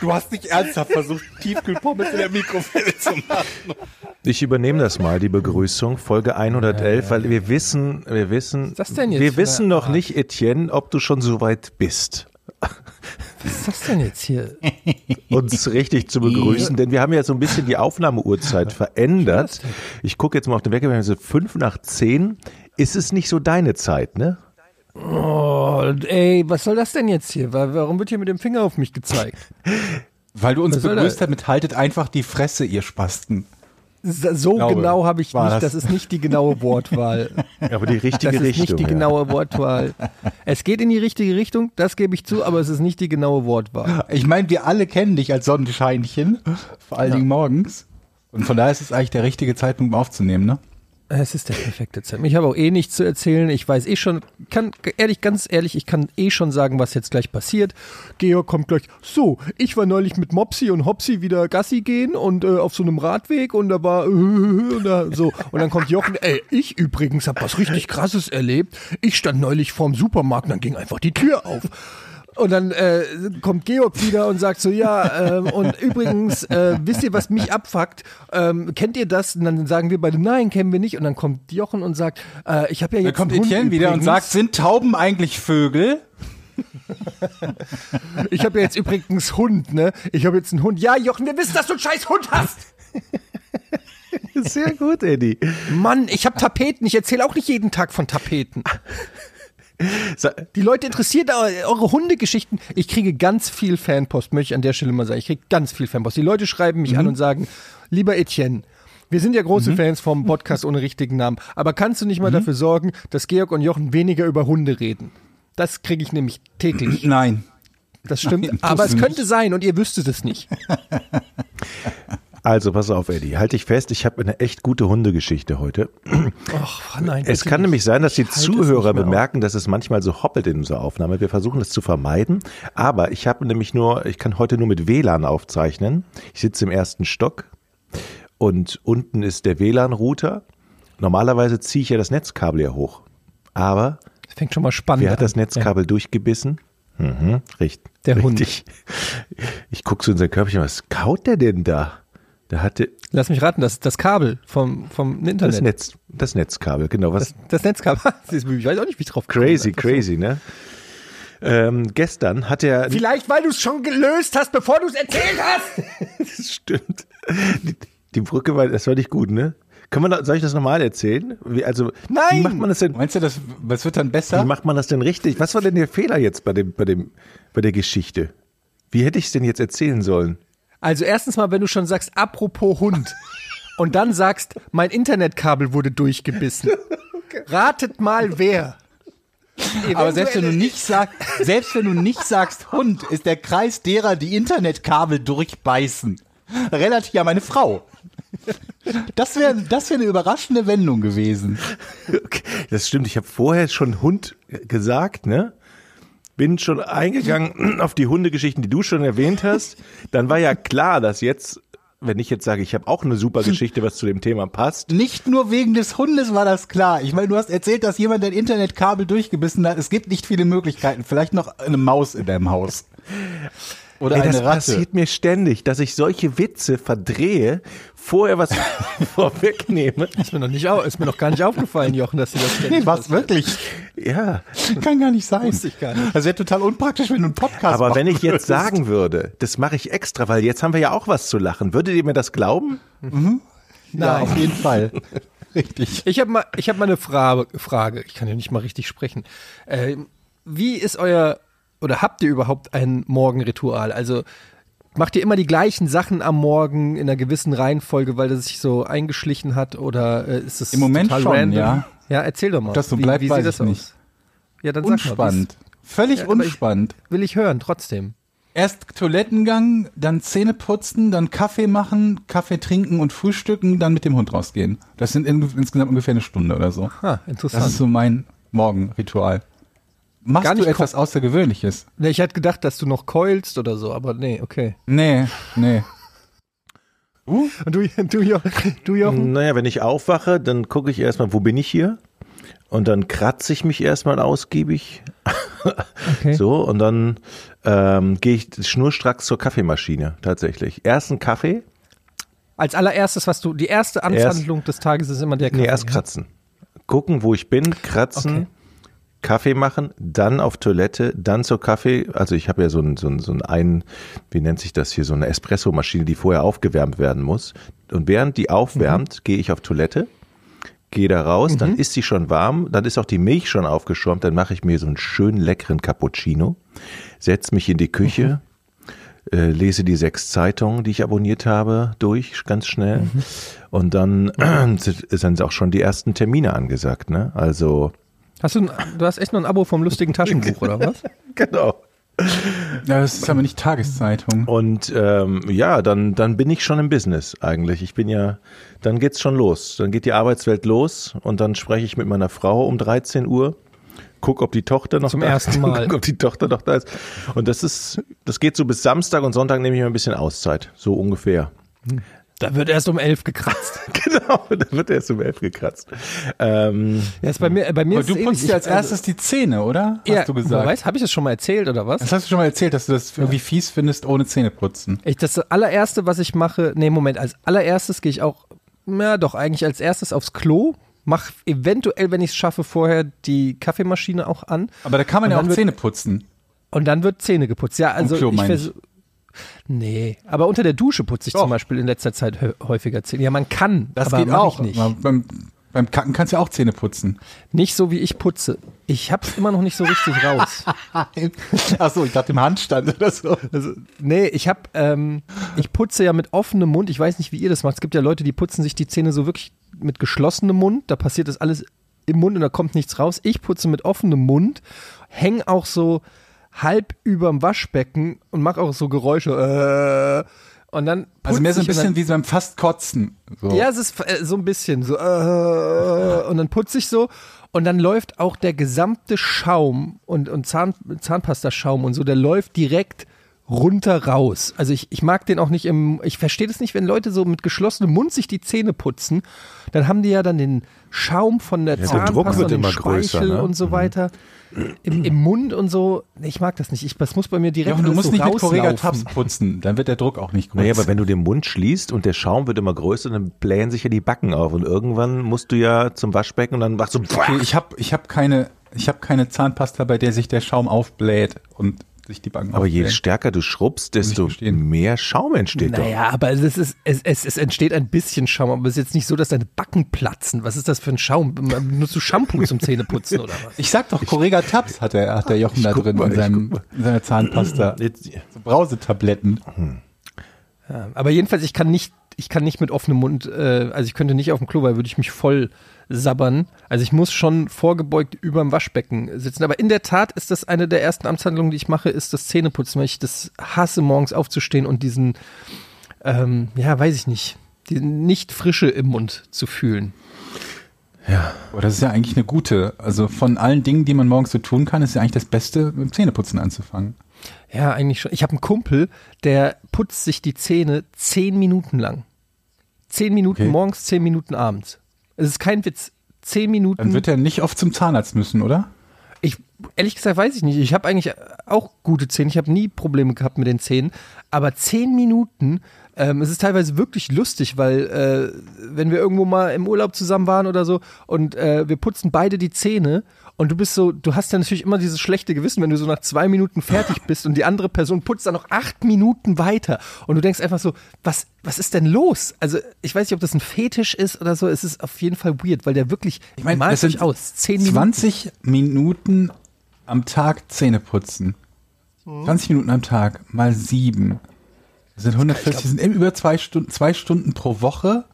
Du hast nicht ernsthaft versucht, Tiefkühlpommes in der Mikrofile zu machen. Ich übernehme das mal, die Begrüßung, Folge 111, weil wir wissen, wir wissen, ist das denn jetzt wir wissen noch Art? nicht, Etienne, ob du schon so weit bist, Was ist das denn jetzt hier? uns richtig zu begrüßen, denn wir haben ja so ein bisschen die Aufnahmeuhrzeit verändert. Ich gucke jetzt mal auf den Wecker, wir haben so fünf nach zehn. Ist es nicht so deine Zeit, ne? Oh, ey, was soll das denn jetzt hier? Wa- Warum wird hier mit dem Finger auf mich gezeigt? Weil du uns Was begrüßt mit haltet einfach die Fresse, ihr Spasten. So glaube, genau habe ich nicht, das. das ist nicht die genaue Wortwahl. Aber die richtige Das ist Richtung. nicht die ja. genaue Wortwahl. Es geht in die richtige Richtung, das gebe ich zu, aber es ist nicht die genaue Wortwahl. Ich meine, wir alle kennen dich als Sonnenscheinchen, vor allen Dingen morgens. Und von daher ist es eigentlich der richtige Zeitpunkt, um aufzunehmen, ne? Es ist der perfekte Zeit. Ich habe auch eh nichts zu erzählen. Ich weiß eh schon, kann ehrlich, ganz ehrlich, ich kann eh schon sagen, was jetzt gleich passiert. Georg kommt gleich. So, ich war neulich mit Mopsi und Hopsi wieder Gassi gehen und äh, auf so einem Radweg und da war äh, und da, so und dann kommt Jochen. Ey, ich übrigens habe was richtig Krasses erlebt. Ich stand neulich vorm Supermarkt, und dann ging einfach die Tür auf. Und dann äh, kommt Georg wieder und sagt so, ja, ähm, und übrigens, äh, wisst ihr, was mich abfuckt? Ähm, kennt ihr das? Und dann sagen wir beide, nein, kennen wir nicht. Und dann kommt Jochen und sagt, äh, ich habe ja Dann jetzt kommt einen Hund Etienne wieder und sagt, sind Tauben eigentlich Vögel? ich habe ja jetzt übrigens Hund, ne? Ich habe jetzt einen Hund. Ja, Jochen, wir wissen, dass du einen scheiß Hund hast. Sehr gut, Eddie. Mann, ich habe Tapeten. Ich erzähle auch nicht jeden Tag von Tapeten. Die Leute interessieren eu- eure Hundegeschichten. Ich kriege ganz viel Fanpost, möchte ich an der Stelle mal sagen. Ich kriege ganz viel Fanpost. Die Leute schreiben mich an und sagen, lieber Etienne, wir sind ja große Fans vom Podcast ohne richtigen Namen, aber kannst du nicht mal dafür sorgen, dass Georg und Jochen weniger über Hunde reden? Das kriege ich nämlich täglich. Nein. Das stimmt. Nein, aber es könnte nicht. sein und ihr wüsstet es nicht. Also, pass auf, Eddie. Halt dich fest, ich habe eine echt gute Hundegeschichte heute. Ach, nein. Es kann nämlich sein, dass die Zuhörer bemerken, dass es manchmal so hoppelt in unserer Aufnahme. Wir versuchen das zu vermeiden. Aber ich habe nämlich nur, ich kann heute nur mit WLAN aufzeichnen. Ich sitze im ersten Stock und unten ist der WLAN-Router. Normalerweise ziehe ich ja das Netzkabel hier hoch. Aber auf. Das fängt schon mal spannend wer hat das Netzkabel durchgebissen? Mhm, richtig. Der Hund. richtig. Ich gucke so in sein Körbchen, was kaut der denn da? Der hatte. Lass mich raten, das ist das Kabel vom, vom Internet. das Netz, das Netzkabel, genau. Was, Das, das Netzkabel. Ich weiß auch nicht, wie ich drauf gekommen Crazy, so. crazy, ne? Ähm, gestern hat er. Vielleicht, weil du es schon gelöst hast, bevor du es erzählt hast. Das stimmt. Die, die Brücke war, das war nicht gut, ne? Kann man, da- soll ich das nochmal erzählen? Wie, also, wie Nein! macht man das denn? Meinst du, das, das wird dann Wie besser? macht man das denn richtig? Was war denn der Fehler jetzt bei dem, bei dem, bei der Geschichte? Wie hätte ich es denn jetzt erzählen sollen? Also erstens mal, wenn du schon sagst, apropos Hund. Und dann sagst, mein Internetkabel wurde durchgebissen. Ratet mal wer. Aber selbst wenn du nicht sagst, selbst wenn du nicht sagst Hund, ist der Kreis derer, die Internetkabel durchbeißen. Relativ ja meine Frau. Das wäre das wär eine überraschende Wendung gewesen. Okay, das stimmt. Ich habe vorher schon Hund gesagt, ne? Bin schon eingegangen auf die Hundegeschichten, die du schon erwähnt hast. Dann war ja klar, dass jetzt, wenn ich jetzt sage, ich habe auch eine super Geschichte, was zu dem Thema passt. Nicht nur wegen des Hundes war das klar. Ich meine, du hast erzählt, dass jemand ein Internetkabel durchgebissen hat. Es gibt nicht viele Möglichkeiten. Vielleicht noch eine Maus in deinem Haus. Oder Ey, eine das Ratte. passiert mir ständig, dass ich solche Witze verdrehe, vorher was vorwegnehme. Ist mir noch nicht ist mir noch gar nicht aufgefallen, Jochen, dass du das Nee, kennst. was wirklich? Ja, Kann gar nicht sein. Wusste ich gar nicht. Das wäre total unpraktisch, wenn du einen Podcast aber wenn ich jetzt sagen würde, das mache ich extra, weil jetzt haben wir ja auch was zu lachen. Würdet ihr mir das glauben? Ja, auf jeden Fall. Richtig. Ich habe mal, ich hab mal eine Frage, Frage. Ich kann ja nicht mal richtig sprechen. Äh, wie ist euer, oder habt ihr überhaupt ein Morgenritual? Also macht ihr immer die gleichen Sachen am Morgen in einer gewissen Reihenfolge, weil das sich so eingeschlichen hat? Oder äh, ist es Im Moment total schon, random? ja. Ja, erzähl doch mal. Ob das so bleibt, wie weiß sieht das ich nicht. aus? Ja, dann sag mal. Unspannend. Völlig Ja, unspannend. Will ich hören, trotzdem. Erst Toilettengang, dann Zähne putzen, dann Kaffee machen, Kaffee trinken und frühstücken, dann mit dem Hund rausgehen. Das sind in, insgesamt ungefähr eine Stunde oder so. Ah, Das interessant. ist so mein Morgenritual. Machst Gar du nicht etwas Außergewöhnliches? Nee, ich hätte gedacht, dass du noch keulst oder so, aber nee, okay. Nee, nee. Und du, du, du Jochen? Naja, wenn ich aufwache, dann gucke ich erstmal, wo bin ich hier? Und dann kratze ich mich erstmal ausgiebig. Okay. So, und dann ähm, gehe ich schnurstracks zur Kaffeemaschine tatsächlich. Erst einen Kaffee, Als allererstes, was du, die erste Amtshandlung des Tages ist immer der Kaffee. nee, erst ja? kratzen. Gucken, wo ich bin, kratzen, Okay. Kaffee machen, dann auf Toilette, dann zur Kaffee. Also ich habe ja so ein, so ein, so ein, ein, wie nennt sich das hier, so eine Espressomaschine, die vorher aufgewärmt werden muss. Und während die aufwärmt, Mhm. gehe ich auf Toilette, gehe da raus, dann ist sie schon warm, dann ist auch die Milch schon aufgeschäumt, dann mache ich mir so einen schönen leckeren Cappuccino, setz mich in die Küche, Mhm. äh, lese die sechs Zeitungen, die ich abonniert habe, durch, ganz schnell. Mhm. Und dann äh, sind auch schon die ersten Termine angesagt, ne? Also, Hast du, ein, du hast echt noch ein Abo vom lustigen Taschenbuch, oder was? genau. Ja, das ist aber nicht Tageszeitung. Und ähm, ja, dann, dann bin ich schon im Business eigentlich. Ich bin ja, dann geht's schon los. Dann geht die Arbeitswelt los und dann spreche ich mit meiner Frau um 13 Uhr. Guck, ob die Tochter noch Zum da ersten Mal. Guck, ob die Tochter noch da ist. Und das ist, das geht so bis Samstag und Sonntag nehme ich mir ein bisschen Auszeit. So ungefähr. Da wird erst um elf gekratzt. Genau, dann wird erst um elf gekratzt. Ähm, Ja, ist bei mir, bei mir Aber ist du putzt dir als Ich- also- erstes die Zähne, oder? Hast ja, du gesagt. Weißt, habe ich das schon mal erzählt oder was? Das hast du schon mal erzählt, dass du das irgendwie fies findest, ohne Zähne putzen. Ich, das allererste, was ich mache, nee, Moment, als allererstes gehe ich auch, na doch, eigentlich als erstes aufs Klo, mach eventuell, wenn ich es schaffe, vorher die Kaffeemaschine auch an Aber da kann man Und ja auch wird- Zähne putzen. und dann wird Zähne geputzt. Ja, also Klo, ich versuch- Nee, aber unter der Dusche putze ich Doch. zum Beispiel in letzter Zeit häufiger Zähne. Ja, man kann, Das aber geht auch. ich nicht. Aber Beim, beim Kacken kannst du ja auch Zähne putzen. Nicht so, wie ich putze. Ich hab's immer noch nicht so richtig raus. Ach so, ich dachte im Handstand oder so. Also, nee, ich hab, ähm, ich putze ja mit offenem Mund. Ich weiß nicht, wie ihr das macht. Es gibt ja Leute, die putzen sich die Zähne so wirklich mit geschlossenem Mund. Da passiert das alles im Mund und da kommt nichts raus. Ich putze mit offenem Mund, häng auch so halb überm Waschbecken und mache auch so Geräusche. Äh, und dann Also mehr so ein bisschen wie so beim fast Kotzen. So. ja, es ist äh, so ein bisschen so. Äh, und dann putze ich so und dann läuft auch der gesamte Schaum und, und Zahn, Zahnpastaschaum und so, der läuft direkt runter raus. Also ich, ich mag den auch nicht im, ich verstehe das nicht, wenn Leute so mit geschlossenem Mund sich die Zähne putzen, dann haben die ja dann den Schaum von der der Zahnpasta Druck wird und den immer Speichel größer, ne? und so weiter. Im, Im Mund und so. Nee, Ich mag das nicht. Ich, das muss bei mir direkt Jochen, du musst so nicht mit rauslaufen. Correga Tabs putzen, dann wird der Druck auch nicht groß. naja, aber wenn du den Mund schließt und der Schaum wird immer größer, dann blähen sich ja die Backen auf und irgendwann musst du ja zum Waschbecken und dann machst du okay, ich habe ich hab keine, ich hab keine Zahnpasta, bei der sich der Schaum aufbläht und sich die Backen Aber je stärker du schrubbst, desto mehr Schaum entsteht doch. Naja, aber es, ist, es, es, es entsteht ein bisschen Schaum, aber es ist jetzt nicht so, dass deine Backen platzen. Was ist das für ein Schaum? Nutzt du Shampoo zum Zähneputzen oder was? Ich sag doch, Correga Tabs hat der, hat der Jochen da drin mal, in, ich seinem, in seiner Zahnpasta. Jetzt, So Brausetabletten. Ja, aber jedenfalls, ich kann nicht, ich kann nicht mit offenem Mund, äh, also ich könnte nicht auf dem Klo, weil würde ich mich voll sabbern. Also ich muss schon vorgebeugt überm Waschbecken sitzen. Aber in der Tat ist das eine der ersten Amtshandlungen, die ich mache, ist das Zähneputzen, weil ich das hasse, morgens aufzustehen und diesen, ähm, ja, weiß ich nicht, die nicht Frische im Mund zu fühlen. Aber das ist ja eigentlich eine gute. Also von allen Dingen, die man morgens so tun kann, ist ja eigentlich das Beste, mit dem Zähneputzen anzufangen. Ja, eigentlich schon. Ich habe einen Kumpel, der putzt sich die Zähne zehn Minuten lang. Zehn Minuten Okay. morgens, zehn Minuten abends. Es ist kein Witz. Zehn Minuten. Dann wird er nicht oft zum Zahnarzt müssen, oder? Ich, ehrlich gesagt, weiß ich nicht. Ich habe eigentlich auch gute Zähne. Ich habe nie Probleme gehabt mit den Zähnen. Aber zehn Minuten, ähm, es ist teilweise wirklich lustig, weil äh, wenn wir irgendwo mal im Urlaub zusammen waren oder so und äh, wir putzen beide die Zähne und du bist so, du hast dann natürlich immer dieses schlechte Gewissen, wenn du so nach zwei Minuten fertig bist und die andere Person putzt dann noch acht Minuten weiter und du denkst einfach so, was, was ist denn los? Also ich weiß nicht, ob das ein Fetisch ist oder so. Es ist auf jeden Fall weird, weil der wirklich, Ich meine, das sind aus. Zehn Minuten. 20 Minuten am Tag Zähne putzen. Hm. 20 Minuten am Tag mal sieben. Das sind 140, das sind eben über zwei Stunden, zwei Stunden pro Woche.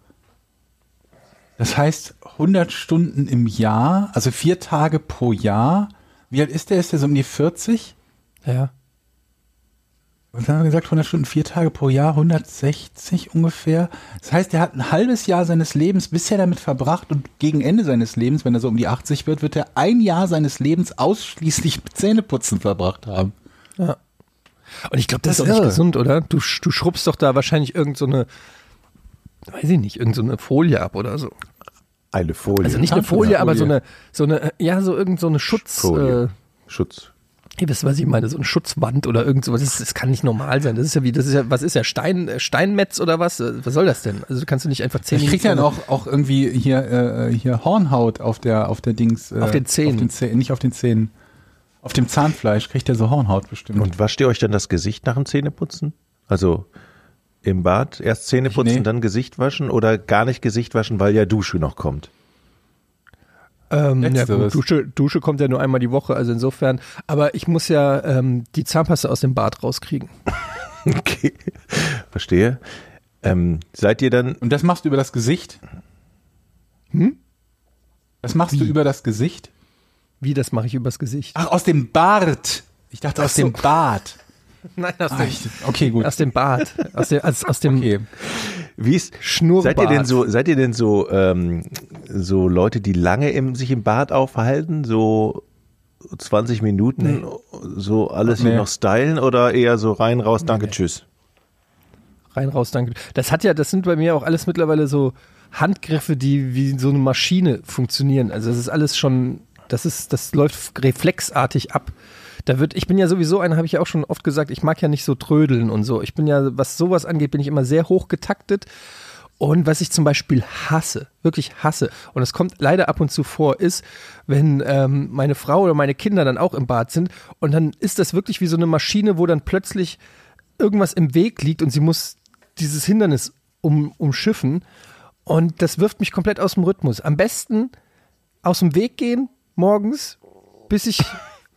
Das heißt 100 Stunden im Jahr, also vier Tage pro Jahr. Wie alt ist der? Ist der so um die 40? Ja. was haben wir gesagt, 100 Stunden, vier Tage pro Jahr, 160 ungefähr. Das heißt, er hat ein halbes Jahr seines Lebens bisher damit verbracht und gegen Ende seines Lebens, wenn er so um die 80 wird, wird er ein Jahr seines Lebens ausschließlich mit Zähneputzen verbracht haben. Ja. Und ich glaube, das, Das ist auch ist nicht irre. gesund, oder? Du, du schrubbst doch da wahrscheinlich irgend so eine, weiß ich nicht, irgend so eine Folie ab oder so. Eine Folie. Also nicht eine Zahnputzfolie. Folie, aber so eine, so eine, ja, so irgend so eine Schutz, Folie. äh, Schutz. ihr wisst, was ich meine, so eine Schutzwand oder irgend sowas. Das, das kann nicht normal sein. Das ist ja wie, das ist ja, was ist ja, Stein, äh, Steinmetz oder was? Äh, Was soll das denn? Also kannst du nicht einfach zehn Ich krieg ja auch, auch irgendwie hier, äh, hier Hornhaut auf der, auf der Dings. Äh, Auf den Zähnen. Auf den Zähnen, nicht auf den Zähnen. Auf dem Zahnfleisch kriegt er so Hornhaut bestimmt. Und wascht ihr euch dann das Gesicht nach dem Zähneputzen? Also im Bad erst Zähne putzen, Nee. dann Gesicht waschen oder gar nicht Gesicht waschen, weil ja Dusche noch kommt? Ähm, ja gut, Dusche, Dusche kommt ja nur einmal die Woche, also insofern. Aber ich muss ja ähm, die Zahnpasta aus dem Bad rauskriegen. Okay, verstehe. Ähm, seid ihr dann, Und das machst du über das Gesicht? Hm? Das machst du über das Gesicht? Wie, das mache ich übers Gesicht? Ach, aus dem Bart. Ich dachte aus so. dem Bad. Nein, aus Ah, dem, okay, gut. aus dem Bad. Aus dem, aus, aus dem Okay. wie ist, Schnurrbart. seid ihr denn so, seid ihr denn so, ähm, so Leute, die lange im, sich im Bad aufhalten, so 20 Minuten, so alles hier Nee. noch stylen oder eher so rein, raus, danke, tschüss? rein, raus, danke. Das hat ja, das sind bei mir auch alles mittlerweile so Handgriffe, die wie so eine Maschine funktionieren. Also das ist alles schon, das ist, das läuft reflexartig ab. Da wird, ich bin ja sowieso einer, habe ich ja auch schon oft gesagt, ich mag ja nicht so trödeln und so. Ich bin ja, was sowas angeht, bin ich immer sehr hoch getaktet. Und was ich zum Beispiel hasse, wirklich hasse, und es kommt leider ab und zu vor, ist, wenn ähm, meine Frau oder meine Kinder dann auch im Bad sind und dann ist das wirklich wie so eine Maschine, wo dann plötzlich irgendwas im Weg liegt und sie muss dieses Hindernis um, umschiffen. Und das wirft mich komplett aus dem Rhythmus. Am besten aus dem Weg gehen morgens, bis ich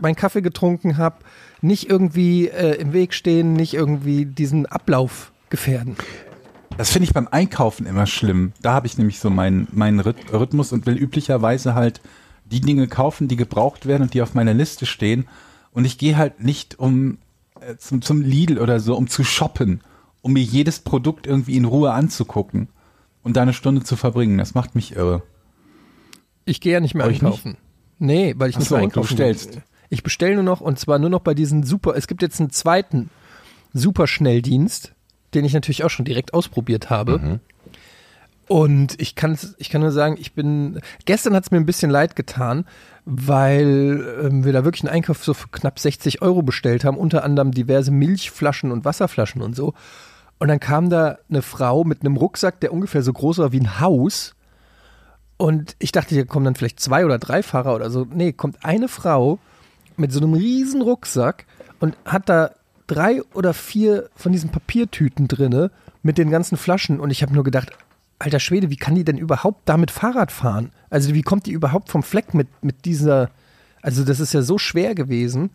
meinen Kaffee getrunken habe, nicht irgendwie äh, im Weg stehen, nicht irgendwie diesen Ablauf gefährden. Das finde ich beim Einkaufen immer schlimm. Da habe ich nämlich so meinen meinen Rhyth- Rhythmus und will üblicherweise halt die Dinge kaufen, die gebraucht werden und die auf meiner Liste stehen. Und ich gehe halt nicht um äh, zum, zum Lidl oder so, um zu shoppen, um mir jedes Produkt irgendwie in Ruhe anzugucken und da eine Stunde zu verbringen. Das macht mich irre. Ich gehe ja nicht mehr Euch einkaufen. Nee, weil ich Ach nicht so, mehr du einkaufen bestellst. Ich bestelle nur noch und zwar nur noch bei diesen super, es gibt jetzt einen zweiten Superschnelldienst, den ich natürlich auch schon direkt ausprobiert habe. Und ich kann, ich kann nur sagen, ich bin, gestern hat es mir ein bisschen leid getan, weil ähm, wir da wirklich einen Einkauf so für knapp 60 Euro bestellt haben, unter anderem diverse Milchflaschen und Wasserflaschen und so. Und dann kam da eine Frau mit einem Rucksack, der ungefähr so groß war wie ein Haus. Und ich dachte, hier kommen dann vielleicht zwei oder drei Fahrer oder so. Nee, kommt eine Frau mit so einem riesen Rucksack und hat da drei oder vier von diesen Papiertüten drinne mit den ganzen Flaschen. Und ich habe nur gedacht, alter Schwede, wie kann die denn überhaupt damit Fahrrad fahren? Also wie kommt die überhaupt vom Fleck mit, mit dieser, also das ist ja so schwer gewesen.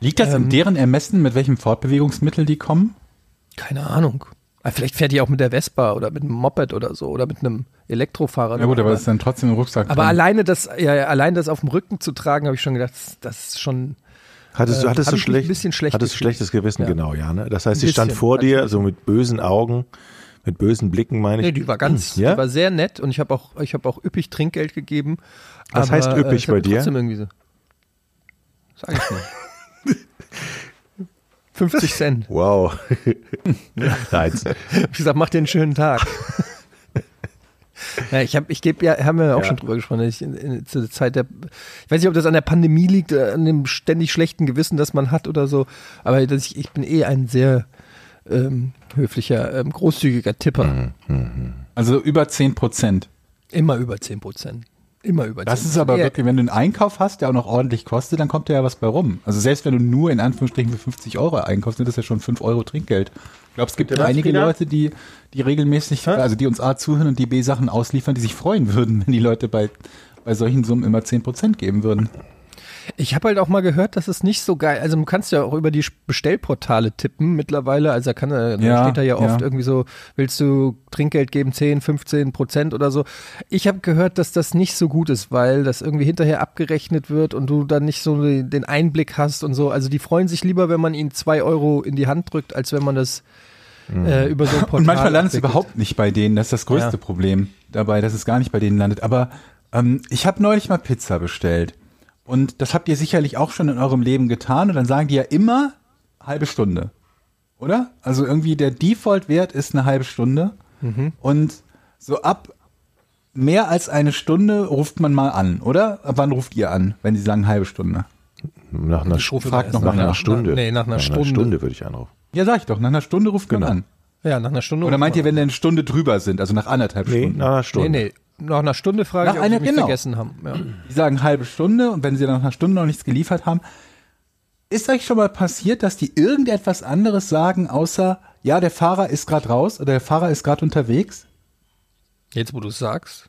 Liegt das in deren Ermessen, mit welchem Fortbewegungsmittel die kommen? Keine Ahnung. Aber vielleicht fährt die auch mit der Vespa oder mit einem Moped oder so oder mit einem Elektrofahrrad. Ja gut, aber das ist dann trotzdem im Rucksack Aber drin. alleine das, ja, allein das auf dem Rücken zu tragen, habe ich schon gedacht, das, das ist schon. Hattest, du Äh, hattest hab du schlecht, bisschen schlecht hattest du schlechtes Gewissen, Ja. genau, ja. Ne? Das heißt, sie stand vor dir, so mit bösen Augen, mit bösen Blicken, meine ich. Nee, die war ganz, Ja? die war sehr nett und ich habe auch, ich habe auch üppig Trinkgeld gegeben. Was aber, heißt üppig äh, ich hab bei dir? Trotzdem irgendwie so. Sag ich nicht. 50 Cent. Wow. Nein. Ich hab gesagt, mach dir einen schönen Tag. Ja, ich habe, ich gebe ja, haben wir ja auch Ja. schon drüber gesprochen, dass ich in, in, zu der Zeit der, ich weiß nicht, ob das an der Pandemie liegt, oder an dem ständig schlechten Gewissen, das man hat oder so, aber dass ich, ich bin eh ein sehr ähm, höflicher, ähm, großzügiger Tipper. Also über 10 Prozent. Immer über 10 Prozent. Immer über 10% Das ist aber wirklich, wenn du einen Einkauf hast, der auch noch ordentlich kostet, dann kommt da ja was bei rum. Also selbst wenn du nur in Anführungsstrichen für 50 Euro einkaufst, sind das ja schon 5 Euro Trinkgeld. Ich glaube, es gibt was, einige Frieda? Leute, die, die regelmäßig, also die uns A zuhören und die B Sachen ausliefern, die sich freuen würden, wenn die Leute bei, bei solchen Summen immer 10 Prozent geben würden. Ich habe halt auch mal gehört, dass es nicht so geil, also du kannst ja auch über die Bestellportale tippen mittlerweile, also da kann da Ja, steht da ja oft ja. irgendwie so, willst du Trinkgeld geben, 10, 15 Prozent oder so. Ich habe gehört, dass das nicht so gut ist, weil das irgendwie hinterher abgerechnet wird und du dann nicht so den Einblick hast und so. Also die freuen sich lieber, wenn man ihnen zwei Euro in die Hand drückt, als wenn man das äh, über so ein Portal Und manchmal landet es überhaupt nicht bei denen. Das ist das größte Ja. Problem dabei, dass es gar nicht bei denen landet. Aber ähm, ich habe neulich mal Pizza bestellt. Und das habt ihr sicherlich auch schon in eurem Leben getan. Und dann sagen die ja immer halbe Stunde. Oder? Also irgendwie der Default-Wert ist eine halbe Stunde. Mhm. Und so ab mehr als eine Stunde ruft man mal an, oder? Ab wann ruft ihr an, wenn sie sagen halbe Stunde? Nach einer, Ich rufe frag noch nach einer nach. Stunde. Nee, nach einer Stunde. Stunde würde ich anrufen. Ja, sag ich doch. Nach einer Stunde ruft man Genau. an. Ja, nach einer Stunde. Oder meint ihr, wenn wir eine Stunde drüber sind, also nach anderthalb Nee, Stunden? nach einer Stunde. Nee, nee. Nach einer Stunde frage Nach ich, ob einer- sie mich genau. vergessen haben. Ja. Die sagen halbe Stunde und wenn sie dann nach einer Stunde noch nichts geliefert haben, ist euch schon mal passiert, dass die irgendetwas anderes sagen, außer ja, der Fahrer ist gerade raus oder der Fahrer ist gerade unterwegs? Jetzt, wo du es sagst.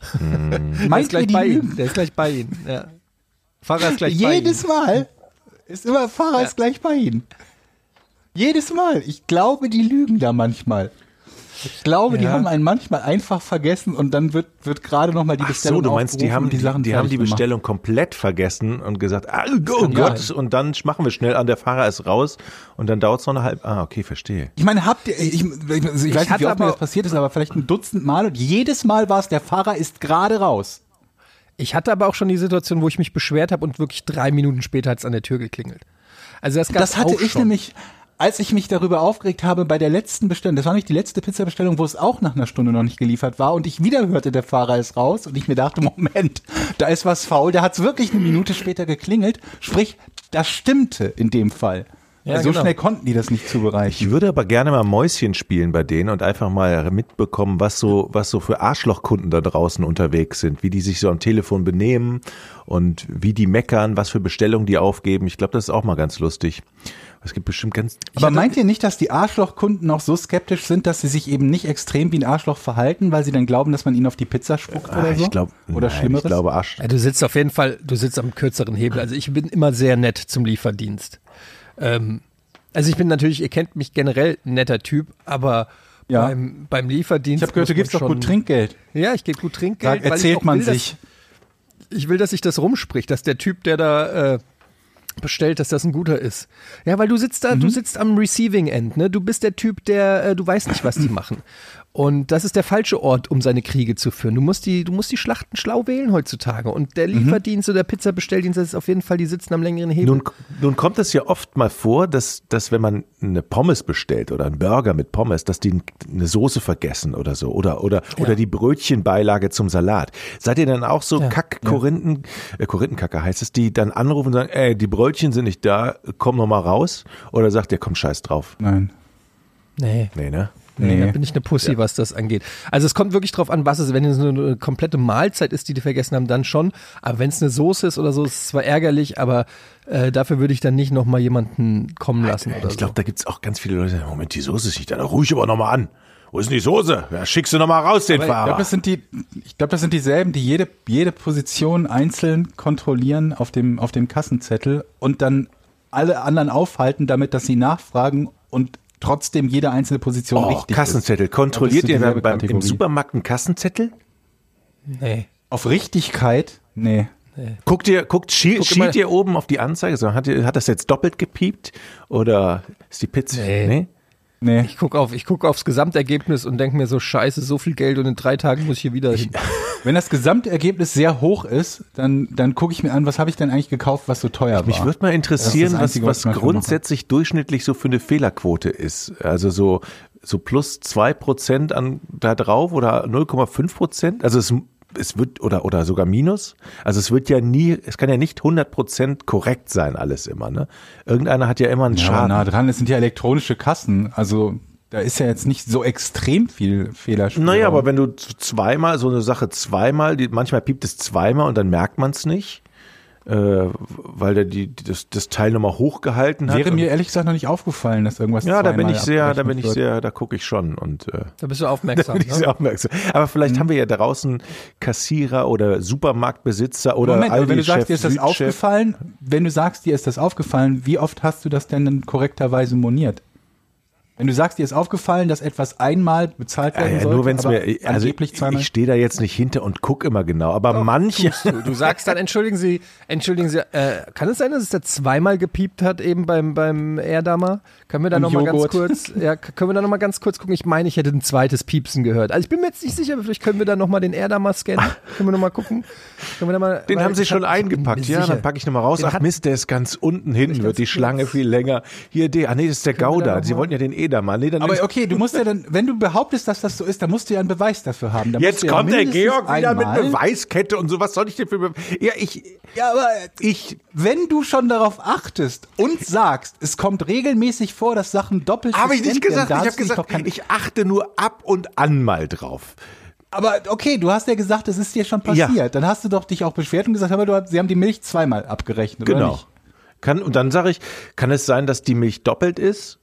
Der ist Meint ihr gleich die bei lügen? Ihnen. Der ist gleich bei Ihnen. Ja. Fahrer ist gleich bei Jedes Ihnen. Mal ist immer Fahrer ist gleich bei ihnen. Jedes Mal. Ich glaube, die lügen da manchmal. Ich glaube, die Ja. haben einen manchmal einfach vergessen und dann wird, wird gerade noch mal die Ach so, Bestellung du meinst, die haben die, Sachen die, haben die gemacht. Bestellung komplett vergessen und gesagt, ah, oh kann Gott, sein. und dann machen wir schnell an, der Fahrer ist raus und dann dauert es noch eine halbe, ah, okay, verstehe. Ich meine, habt ihr, ich, ich, ich weiß nicht, wie oft mir das passiert ist, aber vielleicht ein Dutzend Mal und jedes Mal war es, der Fahrer ist gerade raus. Ich hatte aber auch schon die Situation, wo ich mich beschwert habe und wirklich drei Minuten später hat es an der Tür geklingelt. Also das, gab's Das hatte auch ich schon. nämlich, als ich mich darüber aufgeregt habe bei der letzten Bestellung, das war nicht die letzte Pizzabestellung, wo es auch nach einer Stunde noch nicht geliefert war und ich wieder hörte, der Fahrer ist raus und ich mir dachte, Moment, da ist was faul, da hat es wirklich eine Minute später geklingelt, sprich, das stimmte in dem Fall. Ja, so genau. schnell konnten die das nicht zubereichen. Ich würde aber gerne mal Mäuschen spielen bei denen und einfach mal mitbekommen, was so, was so für Arschlochkunden da draußen unterwegs sind, wie die sich so am Telefon benehmen und wie die meckern, was für Bestellungen die aufgeben. Ich glaube, das ist auch mal ganz lustig. Es gibt bestimmt ganz. Aber meint ihr nicht, dass die Arschlochkunden auch so skeptisch sind, dass sie sich eben nicht extrem wie ein Arschloch verhalten, weil sie dann glauben, dass man ihnen auf die Pizza spuckt Ah, oder so? ich glaube, oder Schlimmeres? Ich glaube, Arsch. Ja, du sitzt auf jeden Fall, du sitzt am kürzeren Hebel. Also ich bin immer sehr nett zum Lieferdienst. Ähm, also ich bin natürlich, ihr kennt mich generell ein netter Typ, aber Ja. beim, beim Lieferdienst. ich habe gehört, du gibst doch gut Trinkgeld. Ja, ich gebe gut Trinkgeld. Ich erzählt auch man will, dass- sich. ich will, dass sich das rumspricht, dass der Typ, der da äh, bestellt, dass das ein guter ist. Ja, weil du sitzt da, du sitzt am Receiving End, ne? Du bist der Typ, der, äh, du weißt nicht, was die machen. Und das ist der falsche Ort, um seine Kriege zu führen. Du musst die, du musst die Schlachten schlau wählen heutzutage. Und der Lieferdienst oder der Pizzabestelldienst, das ist auf jeden Fall, die sitzen am längeren Hebel. Nun, nun kommt es ja oft mal vor, dass, dass wenn man eine Pommes bestellt oder einen Burger mit Pommes, dass die eine Soße vergessen oder so oder oder oder die Brötchenbeilage zum Salat. Seid ihr dann auch so Kack Korinthen äh, Korinthenkacke heißt es, die dann anrufen und sagen, ey, die Brötchen sind nicht da, komm noch mal raus oder sagt ihr, komm scheiß drauf. Nein. nee. Nee, ne? Nee, Nee. da bin ich eine Pussy, was das angeht. Also es kommt wirklich drauf an, was es ist. Wenn es eine, eine komplette Mahlzeit ist, die die vergessen haben, dann schon. Aber wenn es eine Soße ist oder so, ist es zwar ärgerlich, aber äh, dafür würde ich dann nicht nochmal jemanden kommen lassen oder Ich glaube, so. da gibt's auch ganz viele Leute, die sagen, Moment, die Soße ist nicht da, ruhig aber noch mal an. Wo ist denn die Soße? Ja, schickst du noch mal raus den Ich glaube, Fahrer. das sind die, ich glaube, das sind dieselben, die jede, jede Position einzeln kontrollieren auf dem, auf dem Kassenzettel und dann alle anderen aufhalten, damit, dass sie nachfragen und trotzdem jede einzelne Position Oh, richtig Kassenzettel. ist. Kontrolliert ihr beim, im Kategorie. Supermarkt einen Kassenzettel? Nee. Auf Richtigkeit? Nee. Guckt ihr, guckt, schiel, Guck schielt ihr oben auf die Anzeige? So, hat, ihr, hat das jetzt doppelt gepiept? Oder ist die Pizza? Nee. Nee. Ich gucke auf, ich guck aufs Gesamtergebnis und denke mir so, scheiße, so viel Geld und in drei Tagen muss ich hier wieder hin. Wenn das Gesamtergebnis sehr hoch ist, dann, dann gucke ich mir an, was habe ich denn eigentlich gekauft, was so teuer war. Mich würde mal interessieren, Einzige, was was ich grundsätzlich durchschnittlich so für eine Fehlerquote ist. Also so, so plus zwei Prozent an da drauf oder 0,5 Prozent. Also es, es wird, oder, oder sogar minus. Also es wird ja nie, es kann ja nicht 100 Prozent korrekt sein alles immer, ne? Irgendeiner hat ja immer einen ja, Schaden. nah dran, es sind ja elektronische Kassen. Also da ist ja jetzt nicht so extrem viel Fehlerspielraum. Naja, aber wenn du zweimal, so eine Sache zweimal, die, manchmal piept es zweimal und dann merkt man es nicht. Äh, weil der die, das, das Teil nochmal hochgehalten hat. Wäre mir ehrlich gesagt noch nicht aufgefallen, dass irgendwas ja, da bin ich sehr, da bin ich wird. sehr, da gucke ich schon und äh, Da bist du aufmerksam. bin ich sehr ne? aufmerksam. Aber vielleicht haben wir ja draußen Kassierer oder Supermarktbesitzer oder Moment, aber wenn du sagst, dir ist das aufgefallen, wenn du sagst, dir ist das aufgefallen, wie oft hast du das denn dann korrekterweise moniert? Wenn du sagst, dir ist aufgefallen, dass etwas einmal bezahlt Ja, werden ja, sollte, nur wenn es aber mir, also ich, ich stehe da jetzt nicht hinter und gucke immer genau, aber manche, Du, du sagst dann, entschuldigen Sie, entschuldigen Sie, äh, kann es sein, dass es da zweimal gepiept hat eben beim, beim Erdammer? Können wir da nochmal ganz kurz, ja, können wir da noch mal ganz kurz gucken? Ich meine, ich hätte ein zweites Piepsen gehört. Also ich bin mir jetzt nicht sicher, aber vielleicht können wir da nochmal den Erdammer scannen. können wir nochmal gucken? Können wir da mal, den haben sie schon eingepackt. Ja, sicher. dann packe ich nochmal raus. Den Ach Mist, der ist ganz unten hinten, wird die Schlange viel länger. Hier, der, ah nee, das ist der wir da Gouda. noch Sie wollten ja den Edamer. Nee, dann aber okay, du musst ja dann, wenn du behauptest, dass das so ist, dann musst du ja einen Beweis dafür haben. Dann Jetzt du ja kommt der Georg wieder einmal- mit Beweiskette und so. Was soll ich denn für Be Ja, ich, Ja, aber ich, wenn du schon darauf achtest und sagst, es kommt regelmäßig vor, dass Sachen doppelt habe ich nicht gesagt. da Ich habe gesagt, ich achte nur ab und an mal drauf. Aber okay, du hast ja gesagt, es ist dir schon passiert. Ja. Dann hast du doch dich auch beschwert und gesagt, aber du, sie haben die Milch zweimal abgerechnet, oder Genau. nicht? Kann, und dann sage ich, kann es sein, dass die Milch doppelt ist?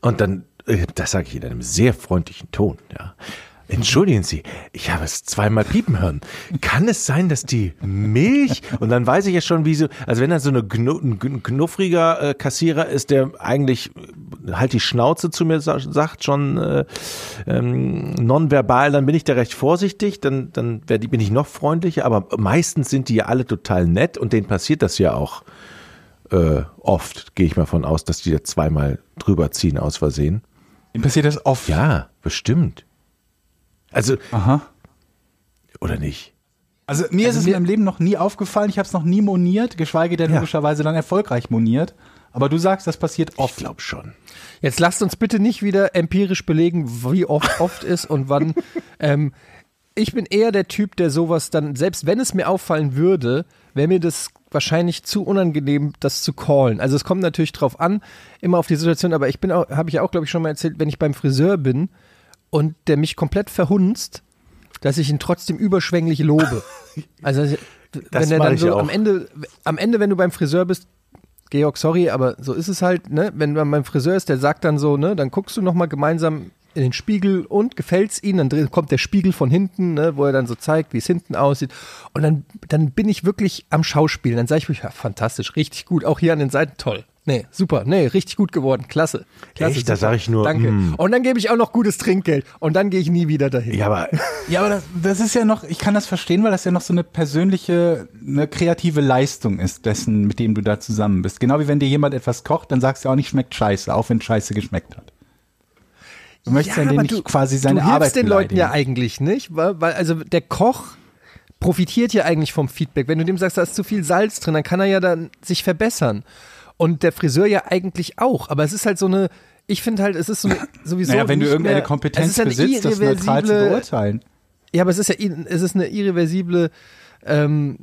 Und dann, äh, das sage ich in einem sehr freundlichen Ton, ja. Entschuldigen Sie, ich habe es zweimal piepen hören. Kann es sein, dass die Milch, und dann weiß ich ja schon, wie so, also wenn da so eine Gnu, ein knuffriger äh, Kassierer ist, der eigentlich äh, halt die Schnauze zu mir sa sagt, schon äh, ähm, nonverbal, dann bin ich da recht vorsichtig, dann, dann werd, bin ich noch freundlicher, aber meistens sind die ja alle total nett und denen passiert das ja auch äh, oft, gehe ich mal von aus, dass die da zweimal drüber ziehen aus Versehen. Ihm passiert das oft. Ja, bestimmt. Also, Aha. oder nicht? Also mir ist es in meinem Leben noch nie aufgefallen, ich habe es noch nie moniert, geschweige denn Ja. logischerweise dann erfolgreich moniert. Aber du sagst, das passiert Ich oft. glaube schon. Jetzt lasst uns bitte nicht wieder empirisch belegen, wie oft oft ist und wann. ähm, ich bin eher der Typ, der sowas dann, selbst wenn es mir auffallen würde, wäre mir das wahrscheinlich zu unangenehm, das zu callen. Also es kommt natürlich drauf an, immer auf die Situation, aber ich bin auch, habe ich ja auch, glaube ich, schon mal erzählt, wenn ich beim Friseur bin und der mich komplett verhunzt, dass ich ihn trotzdem überschwänglich lobe. Also wenn er dann so auch. am Ende, am Ende, wenn du beim Friseur bist, Georg, sorry, aber so ist es halt, ne? Wenn man beim Friseur ist, der sagt dann so, ne, dann guckst du nochmal gemeinsam in den Spiegel und gefällt's ihnen, dann kommt der Spiegel von hinten, ne, wo er dann so zeigt, wie es hinten aussieht. Und dann, dann bin ich wirklich am Schauspielen. Dann sage ich mir, ja, fantastisch, richtig gut, auch hier an den Seiten toll. Nee, super, nee, richtig gut geworden, klasse. klasse Echt? Da super. sag ich nur, Danke. mm. Und dann gebe ich auch noch gutes Trinkgeld und dann gehe ich nie wieder dahin. Ja, aber Ja, aber das, das ist ja noch, ich kann das verstehen, weil das ja noch so eine persönliche, eine kreative Leistung ist, dessen, mit dem du da zusammen bist. Genau wie wenn dir jemand etwas kocht, dann sagst du auch nicht, schmeckt scheiße, auch wenn scheiße geschmeckt hat. Du möchtest ja, aber denen nicht quasi seine du hilfst Arbeit den Leuten ja beleidigen. eigentlich nicht, weil, weil also der Koch profitiert ja eigentlich vom Feedback. Wenn du dem sagst, da ist zu viel Salz drin, dann kann er ja dann sich verbessern. Und der Friseur ja eigentlich auch. Aber es ist halt so eine, ich finde halt, es ist so eine, sowieso. Naja, wenn du irgendeine mehr, Kompetenz besitzt, das neutral zu beurteilen. ja, aber es ist ja es ist eine irreversible ähm,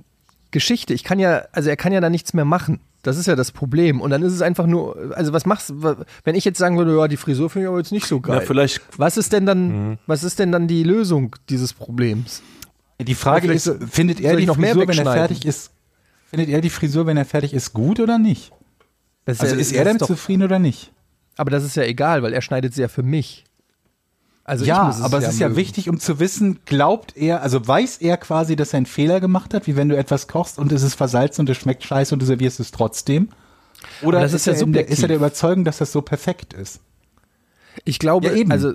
Geschichte. Ich kann ja, also er kann ja da nichts mehr machen. Das ist ja das Problem. Und dann ist es einfach nur, also was machst du, wenn ich jetzt sagen würde, ja, die Frisur finde ich aber jetzt nicht so geil. na, vielleicht Was ist denn dann, Mhm. was ist denn dann die Lösung dieses Problems? Die Frage ist, findet er die noch mehr Frisur, wenn er fertig ist, findet er die Frisur, wenn er fertig ist, gut oder nicht? Das Also ja- ist er damit doch, zufrieden oder nicht? Aber das ist ja egal, weil er schneidet sie ja für mich. Also ja, muss aber es ist ja mögen. wichtig, um zu wissen, glaubt er, also weiß er quasi, dass er einen Fehler gemacht hat, wie wenn du etwas kochst und es ist versalzen und es schmeckt scheiße und du servierst es trotzdem? Oder das ist ja er der, ist er der Überzeugung, dass das so perfekt ist? Ich glaube, Ja, eben. also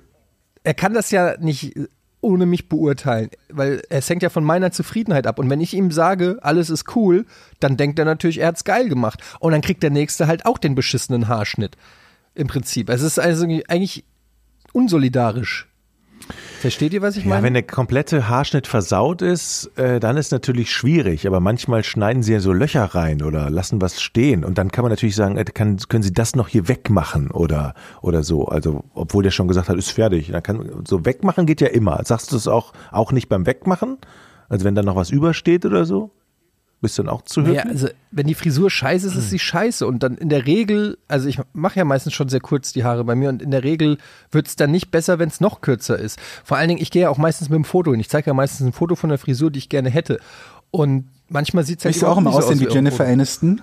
er kann das ja nicht ohne mich beurteilen, weil es hängt ja von meiner Zufriedenheit ab. Und wenn ich ihm sage, alles ist cool, dann denkt er natürlich, er hat's geil gemacht. Und dann kriegt der Nächste halt auch den beschissenen Haarschnitt. Im Prinzip. Es ist also eigentlich unsolidarisch. Versteht ihr, was ich Ja, meine? wenn der komplette Haarschnitt versaut ist, äh, dann ist natürlich schwierig. Aber manchmal schneiden sie ja so Löcher rein oder lassen was stehen. Und dann kann man natürlich sagen, äh, kann, können sie das noch hier wegmachen oder, oder so. Also, obwohl der schon gesagt hat, ist fertig. Dann kann, so wegmachen geht ja immer. Sagst du es auch, auch nicht beim Wegmachen? Also, wenn da noch was übersteht oder so? Bist du dann auch zu Ja, höflich? also wenn die Frisur scheiße ist, ist sie scheiße. Und dann in der Regel, also ich mache ja meistens schon sehr kurz die Haare bei mir und in der Regel wird es dann nicht besser, wenn es noch kürzer ist. Vor allen Dingen, ich gehe ja auch meistens mit dem Foto hin. Ich zeige ja meistens ein Foto von der Frisur, die ich gerne hätte. Und manchmal sieht es halt auch immer so aussehen wie Jennifer. Aniston?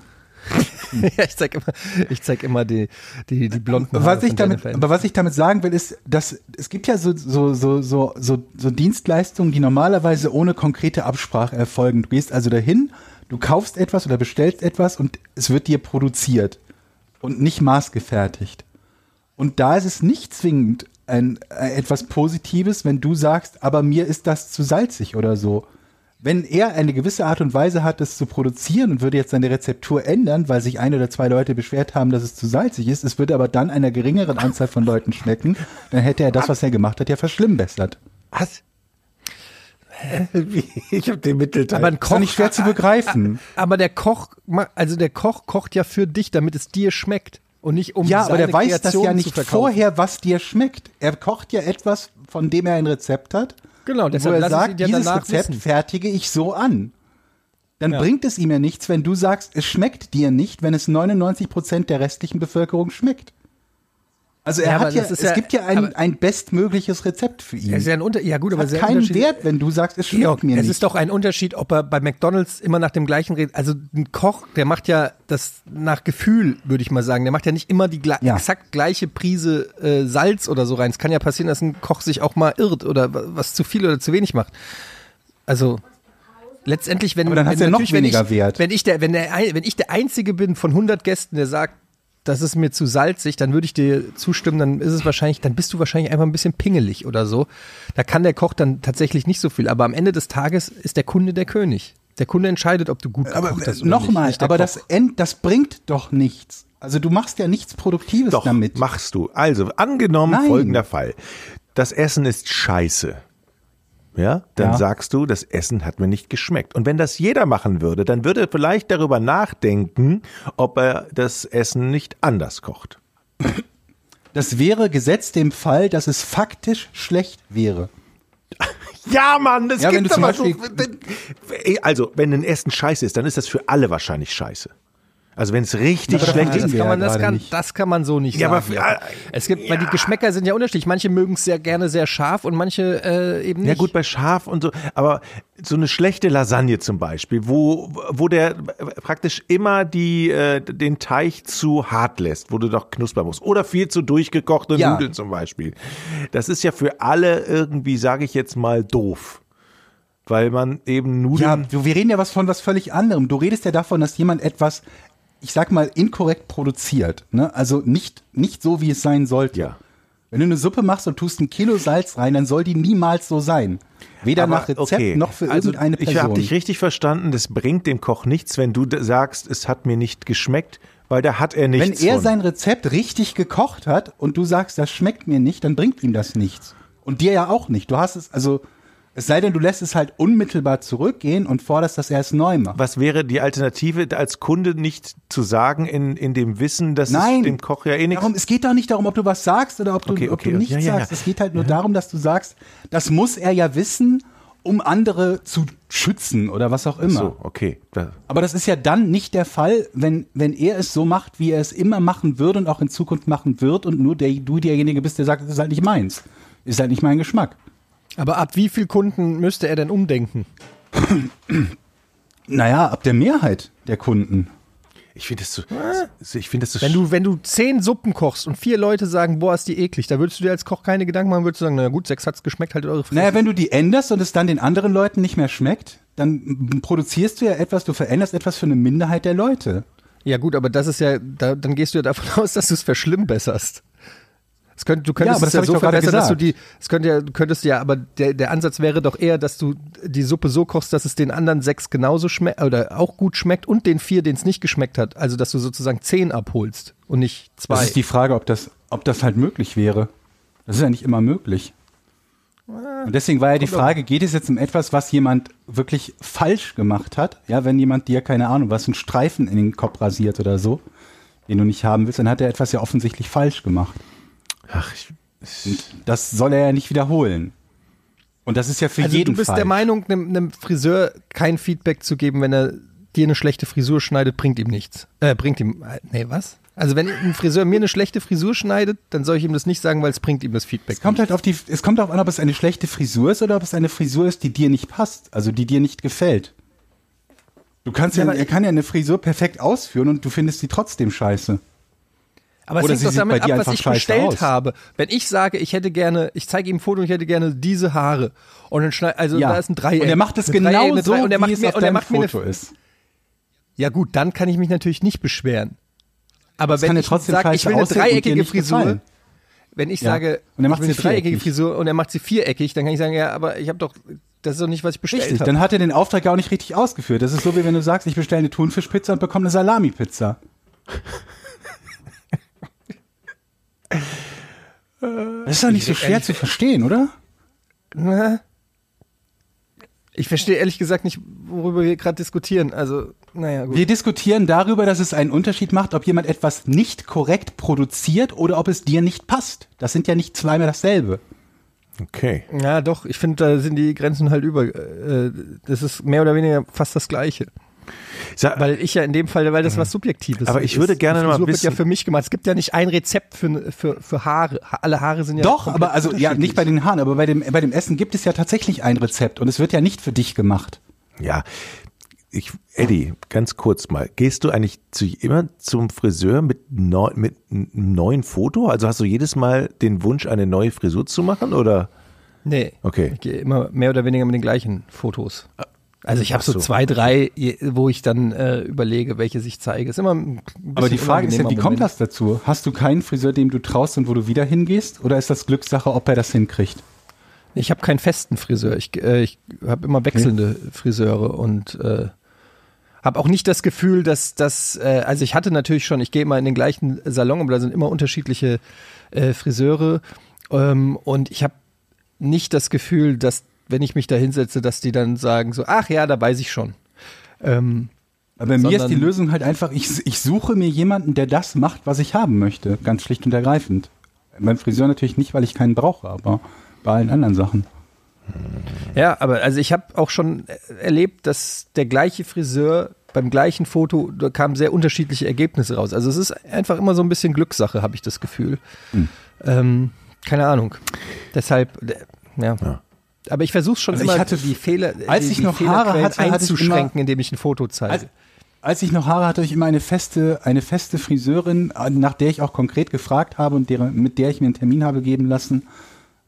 ja, ich zeig immer, ich zeig immer die, die, die blonden Haare Was ich damit, Jennifer aber was ich damit sagen will, ist, dass es gibt ja so, so, so, so, so, so Dienstleistungen, die normalerweise ohne konkrete Absprache erfolgen. Du gehst also dahin, du kaufst etwas oder bestellst etwas und es wird dir produziert und nicht maßgefertigt. Und da ist es nicht zwingend ein, äh, etwas Positives, wenn du sagst, aber mir ist das zu salzig oder so. Wenn er eine gewisse Art und Weise hat, das zu produzieren und würde jetzt seine Rezeptur ändern, weil sich ein oder zwei Leute beschwert haben, dass es zu salzig ist, es würde aber dann einer geringeren Anzahl von Leuten schmecken, dann hätte er das, was er gemacht hat, ja verschlimmbessert. Was? Wie? Ich habe den Mittelteil. Aber ein Ist doch Koch, nicht schwer zu begreifen. aber der Koch, also der Koch kocht ja für dich, damit es dir schmeckt und nicht um Ja, aber der seine weiß das Kreation ja nicht vorher, was dir schmeckt. Er kocht ja etwas, von dem er ein Rezept hat, Genau, wo deshalb er lass es sagt, dieses Rezept wissen. fertige ich so an. Dann Ja. bringt es ihm ja nichts, wenn du sagst, es schmeckt dir nicht, wenn es 99 Prozent der restlichen Bevölkerung schmeckt. Also er Ja, hat ja, es ja- gibt ja ein, ein bestmögliches Rezept für ihn. Es ist ja, ein Unter ja gut, aber hat sehr keinen Wert, wenn du sagst, es schmeckt mir es nicht. ist doch ein Unterschied, ob er bei McDonalds immer nach dem gleichen redet. Also ein Koch, der macht ja das nach Gefühl, würde ich mal sagen. Der macht ja nicht immer die Ja. exakt gleiche Prise äh, Salz oder so rein. Es kann ja passieren, dass ein Koch sich auch mal irrt oder wa- was zu viel oder zu wenig macht. Also letztendlich, wenn Aber dann wenn, ja noch natürlich, wenn weniger ich, Wert. Wenn ich der, wenn der, wenn ich der Einzige bin von 100 Gästen, der sagt, das ist mir zu salzig, dann würde ich dir zustimmen, dann ist es wahrscheinlich, dann bist du wahrscheinlich einfach ein bisschen pingelig oder so. Da kann der Koch dann tatsächlich nicht so viel. Aber am Ende des Tages ist der Kunde der König. Der Kunde entscheidet, ob du gut aber gekocht hast oder nochmal, nicht, nicht der aber Koch. das, end, das bringt doch nichts. Also du machst ja nichts Produktives Doch, damit. machst du. Also, angenommen Nein. folgender Fall. Das Essen ist scheiße. Ja, dann Ja. sagst du, das Essen hat mir nicht geschmeckt. Und wenn das jeder machen würde, dann würde er vielleicht darüber nachdenken, ob er das Essen nicht anders kocht. Das wäre gesetzt dem Fall, dass es faktisch schlecht wäre. Ja, Mann, das Ja, zum aber so. Also, wenn ein Essen scheiße ist, dann ist das für alle wahrscheinlich scheiße. Also, wenn es richtig Aber schlecht ist. kann, ja man, das, kann, das kann man so nicht Ja, aber sagen. für- Jakob. es gibt, weil die Geschmäcker sind ja unterschiedlich. Manche mögen es sehr gerne sehr scharf und manche äh, eben nicht. Ja gut, bei Schaf und so, aber so eine schlechte Lasagne zum Beispiel, wo, wo der praktisch immer die, äh, den Teig zu hart lässt, wo du doch knuspern musst. Oder viel zu durchgekochte Ja. Nudeln zum Beispiel. Das ist ja für alle irgendwie, sage ich jetzt mal, doof. Weil man eben Ja, Nudeln... du- wir reden ja was von was völlig anderem. Du redest ja davon, dass jemand etwas, ich sag mal, inkorrekt produziert. Ne? Also nicht, nicht so, wie es sein sollte. Ja. Wenn du eine Suppe machst und tust ein Kilo Salz rein, dann soll die niemals so sein. Weder Aber, nach Rezept okay. noch für also, irgendeine Person. Ich habe dich richtig verstanden, das bringt dem Koch nichts, wenn du sagst, es hat mir nicht geschmeckt, weil da hat er Wenn nichts er von. sein Rezept richtig gekocht hat und du sagst, das schmeckt mir nicht, dann bringt ihm das nichts. Und dir ja auch nicht. Du hast es, also, es sei denn, du lässt es halt unmittelbar zurückgehen und forderst, dass er es neu macht. Was wäre die Alternative, als Kunde nicht zu sagen, in, in dem Wissen, dass Nein, es dem Koch ja eh nichts Darum, es geht doch nicht darum, ob du was sagst oder ob du, Okay, ob okay, du nichts ja, ja, ja. sagst. Es geht halt nur darum, dass du sagst, das muss er ja wissen, um andere zu schützen oder was auch immer. So, okay. Aber das ist ja dann nicht der Fall, wenn, wenn er es so macht, wie er es immer machen würde und auch in Zukunft machen wird und nur der, du derjenige bist, der sagt, das ist halt nicht meins. Ist halt nicht mein Geschmack. Aber ab wie viel Kunden müsste er denn umdenken? Naja, ab der Mehrheit der Kunden. ich finde das so, ich finde das so Wenn du, wenn du zehn Suppen kochst und vier Leute sagen, boah, ist die eklig, da würdest du dir als Koch keine Gedanken machen, würdest du sagen, na gut, sechs hat's geschmeckt, halt eure Fresse. Naja, wenn du die änderst und es dann den anderen Leuten nicht mehr schmeckt, dann produzierst du ja etwas, du veränderst etwas für eine Minderheit der Leute. Ja gut, aber das ist ja, da, dann gehst du ja davon aus, dass du es verschlimmbesserst. Es könnt, du könntest aber das es ja so verbessern, dass du die, es könnte ja, du könntest ja, aber der, der Ansatz wäre doch eher, dass du die Suppe so kochst, dass es den anderen sechs genauso schmeckt oder auch gut schmeckt und den vier, denen es nicht geschmeckt hat. Also dass du sozusagen zehn abholst und nicht zwei. Das ist die Frage, ob das, ob das halt möglich wäre. Das ist ja nicht immer möglich. Und deswegen war ja die Frage, geht es jetzt um etwas, was jemand wirklich falsch gemacht hat? Ja, wenn jemand dir, keine Ahnung, was einen Streifen in den Kopf rasiert oder so, den du nicht haben willst, dann hat er etwas ja offensichtlich falsch gemacht. Ach, ich, Das soll er ja nicht wiederholen. Und das ist ja für also jeden du bist falsch. der Meinung, einem, einem Friseur kein Feedback zu geben, wenn er dir eine schlechte Frisur schneidet, bringt ihm nichts. Äh, bringt ihm, äh, nee, was? Also wenn ein Friseur mir eine schlechte Frisur schneidet, dann soll ich ihm das nicht sagen, weil es bringt ihm das Feedback. Es kommt nicht. halt auf die, es kommt darauf an, ob es eine schlechte Frisur ist oder ob es eine Frisur ist, die dir nicht passt, also die dir nicht gefällt. Du kannst ja, Ja, er kann ja eine Frisur perfekt ausführen und du findest sie trotzdem scheiße. Aber Oder es hängt doch damit ab, was ich bestellt aus. habe. Wenn ich sage, ich hätte gerne, ich zeige ihm ein Foto und ich hätte gerne diese Haare. Und dann schneid, also da ist ein Dreieck. Und er macht Dreieck, genau eine so, und er macht wie es mir, auf und er macht mir eine, Foto ist. Ja gut, dann kann ich mich natürlich nicht beschweren. Aber Das wenn ich trotzdem sage, ich will eine dreieckige Frisur, gefallen. wenn ich Ja. sage, Und er macht ich will sie eine dreieckige. Frisur und er macht sie viereckig, dann kann ich sagen, ja, aber ich habe doch, das ist doch nicht, was ich bestellt Richtig, habe. dann hat er den Auftrag ja auch nicht richtig ausgeführt. Das ist so, wie wenn du sagst, ich bestelle eine Thunfischpizza und bekomme eine Salami-Pizza. Das ist doch nicht so schwer zu verstehen, oder? Na? Ich verstehe ehrlich gesagt nicht, worüber wir gerade diskutieren. Also, naja, gut. Wir diskutieren darüber, dass es einen Unterschied macht, ob jemand etwas nicht korrekt produziert oder ob es dir nicht passt. Das sind ja nicht zweimal dasselbe. Okay. Ja, doch, ich finde, da sind die Grenzen halt über. Äh, das ist mehr oder weniger fast das Gleiche. Sag, Weil ich ja in dem Fall, weil das was Subjektives Aber ich ist. würde gerne Die noch mal Frisur wird ja wissen- für mich gemacht. Es gibt ja nicht ein Rezept für, für, für Haare. Ha- Alle Haare sind ja. Doch, aber also ja, nicht bei den Haaren, aber bei dem, bei dem Essen gibt es ja tatsächlich ein Rezept und es wird ja nicht für dich gemacht. ja, ich, Eddie, ganz kurz mal. Gehst du eigentlich zu, immer zum Friseur mit, neu, mit einem neuen Foto? Also hast du jedes Mal den Wunsch, eine neue Frisur zu machen oder? Nee. Okay. Ich gehe immer mehr oder weniger mit den gleichen Fotos. Also ich habe so so. zwei, drei, wo ich dann äh, überlege, welche ich zeige. Ist immer ein Aber die Frage ist ja, wie unangenehmer kommt Moment. das dazu? Hast du keinen Friseur, dem du traust und wo du wieder hingehst? Oder ist das Glückssache, ob er das hinkriegt? Ich habe keinen festen Friseur. Ich, äh, ich habe immer wechselnde Friseure und äh, habe auch nicht das Gefühl, dass das, äh, also ich hatte natürlich schon, ich gehe immer in den gleichen Salon, aber da sind immer unterschiedliche äh, Friseure ähm, und ich habe nicht das Gefühl, dass wenn ich mich da hinsetze, dass die dann sagen so, ach ja, da weiß ich schon. Ähm, Aber bei mir ist die Lösung halt einfach, ich, ich suche mir jemanden, der das macht, was ich haben möchte. Ganz schlicht und ergreifend. Beim Friseur natürlich nicht, weil ich keinen brauche, aber bei allen anderen Sachen. Ja, aber also ich habe auch schon erlebt, dass der gleiche Friseur beim gleichen Foto, da kamen sehr unterschiedliche Ergebnisse raus. Also es ist einfach immer so ein bisschen Glückssache, habe ich das Gefühl. Hm. Ähm, keine Ahnung. Deshalb, äh, ja. Ja. Aber ich versuche schon Also immer ich hatte- die Fehler, als die, ich die noch Haare hatte, hatte ich einzuschränken, immer- indem ich ein Foto zeige. Als, als ich noch Haare hatte, hatte ich immer eine feste, eine feste Friseurin, nach der ich auch konkret gefragt habe und deren, mit der ich mir einen Termin habe geben lassen,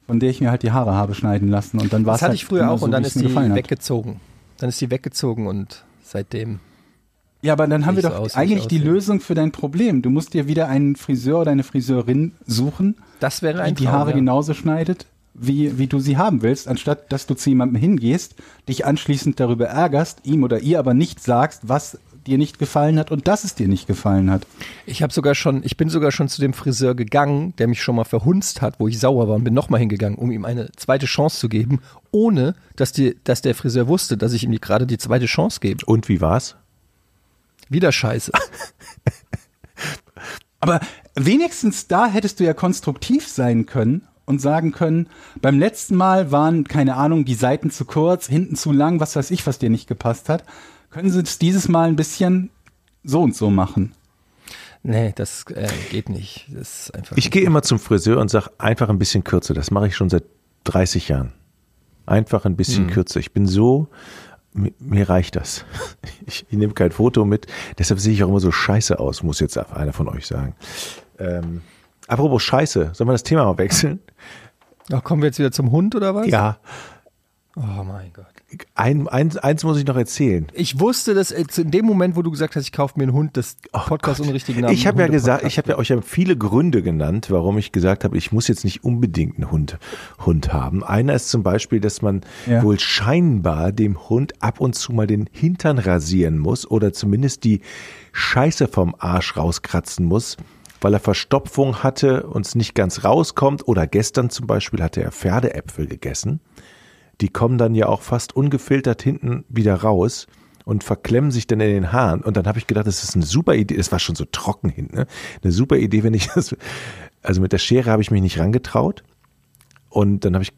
von der ich mir halt die Haare habe schneiden lassen. Und dann war das hatte halt ich früher auch so, und dann ist die hat. weggezogen. Dann ist die weggezogen und seitdem. Ja, aber dann haben wir doch so aus, eigentlich ich die. Lösung für dein Problem. Du musst dir wieder einen Friseur oder eine Friseurin suchen, Das wäre die ein die Traum, Haare ja. genauso schneidet, wie, wie du sie haben willst, anstatt dass du zu jemandem hingehst, dich anschließend darüber ärgerst, ihm oder ihr aber nicht sagst, was dir nicht gefallen hat und dass es dir nicht gefallen hat. Ich habe sogar schon, ich bin sogar schon zu dem Friseur gegangen, der mich schon mal verhunzt hat, wo ich sauer war und bin nochmal hingegangen, um ihm eine zweite Chance zu geben, ohne dass, die, dass der Friseur wusste, dass ich ihm die- gerade die zweite Chance gebe. Und wie war's? Wieder scheiße. Aber wenigstens da hättest du ja konstruktiv sein können und sagen können, beim letzten Mal waren, keine Ahnung, die Seiten zu kurz, hinten zu lang, was weiß ich, was dir nicht gepasst hat. Können sie es dieses Mal ein bisschen so und so machen? Nee, das äh, geht nicht. Das ist einfach Ich gehe immer zum Friseur und sage einfach ein bisschen kürzer. Das mache ich schon seit 30 Jahren. Einfach ein bisschen kürzer. Ich bin so, mir, mir reicht das. Ich, ich nehme kein Foto mit. Deshalb sehe ich auch immer so scheiße aus, muss jetzt einer von euch sagen. Ähm, apropos Scheiße, sollen wir das Thema mal wechseln? Ach, kommen wir jetzt wieder zum Hund oder was? Ja. Oh mein Gott. Ein, eins, eins muss ich noch erzählen. Ich wusste, dass äh, in dem Moment, wo du gesagt hast, ich kaufe mir einen Hund, das Podcast unrichtigen Namen. Ich habe ja gesagt, ich habe ja euch ja viele Gründe genannt, warum ich gesagt habe, ich muss jetzt nicht unbedingt einen Hund, Hund haben. Einer ist zum Beispiel, dass man Ja. wohl scheinbar dem Hund ab und zu mal den Hintern rasieren muss oder zumindest die Scheiße vom Arsch rauskratzen muss, weil er Verstopfung hatte und es nicht ganz rauskommt. Oder gestern zum Beispiel hatte er Pferdeäpfel gegessen. Die kommen dann ja auch fast ungefiltert hinten wieder raus und verklemmen sich dann in den Haaren. Und dann habe ich gedacht, das ist eine super Idee. Es war schon so trocken hinten. Ne? Eine super Idee, wenn ich das. Also mit der Schere habe ich mich nicht rangetraut. Und dann habe ich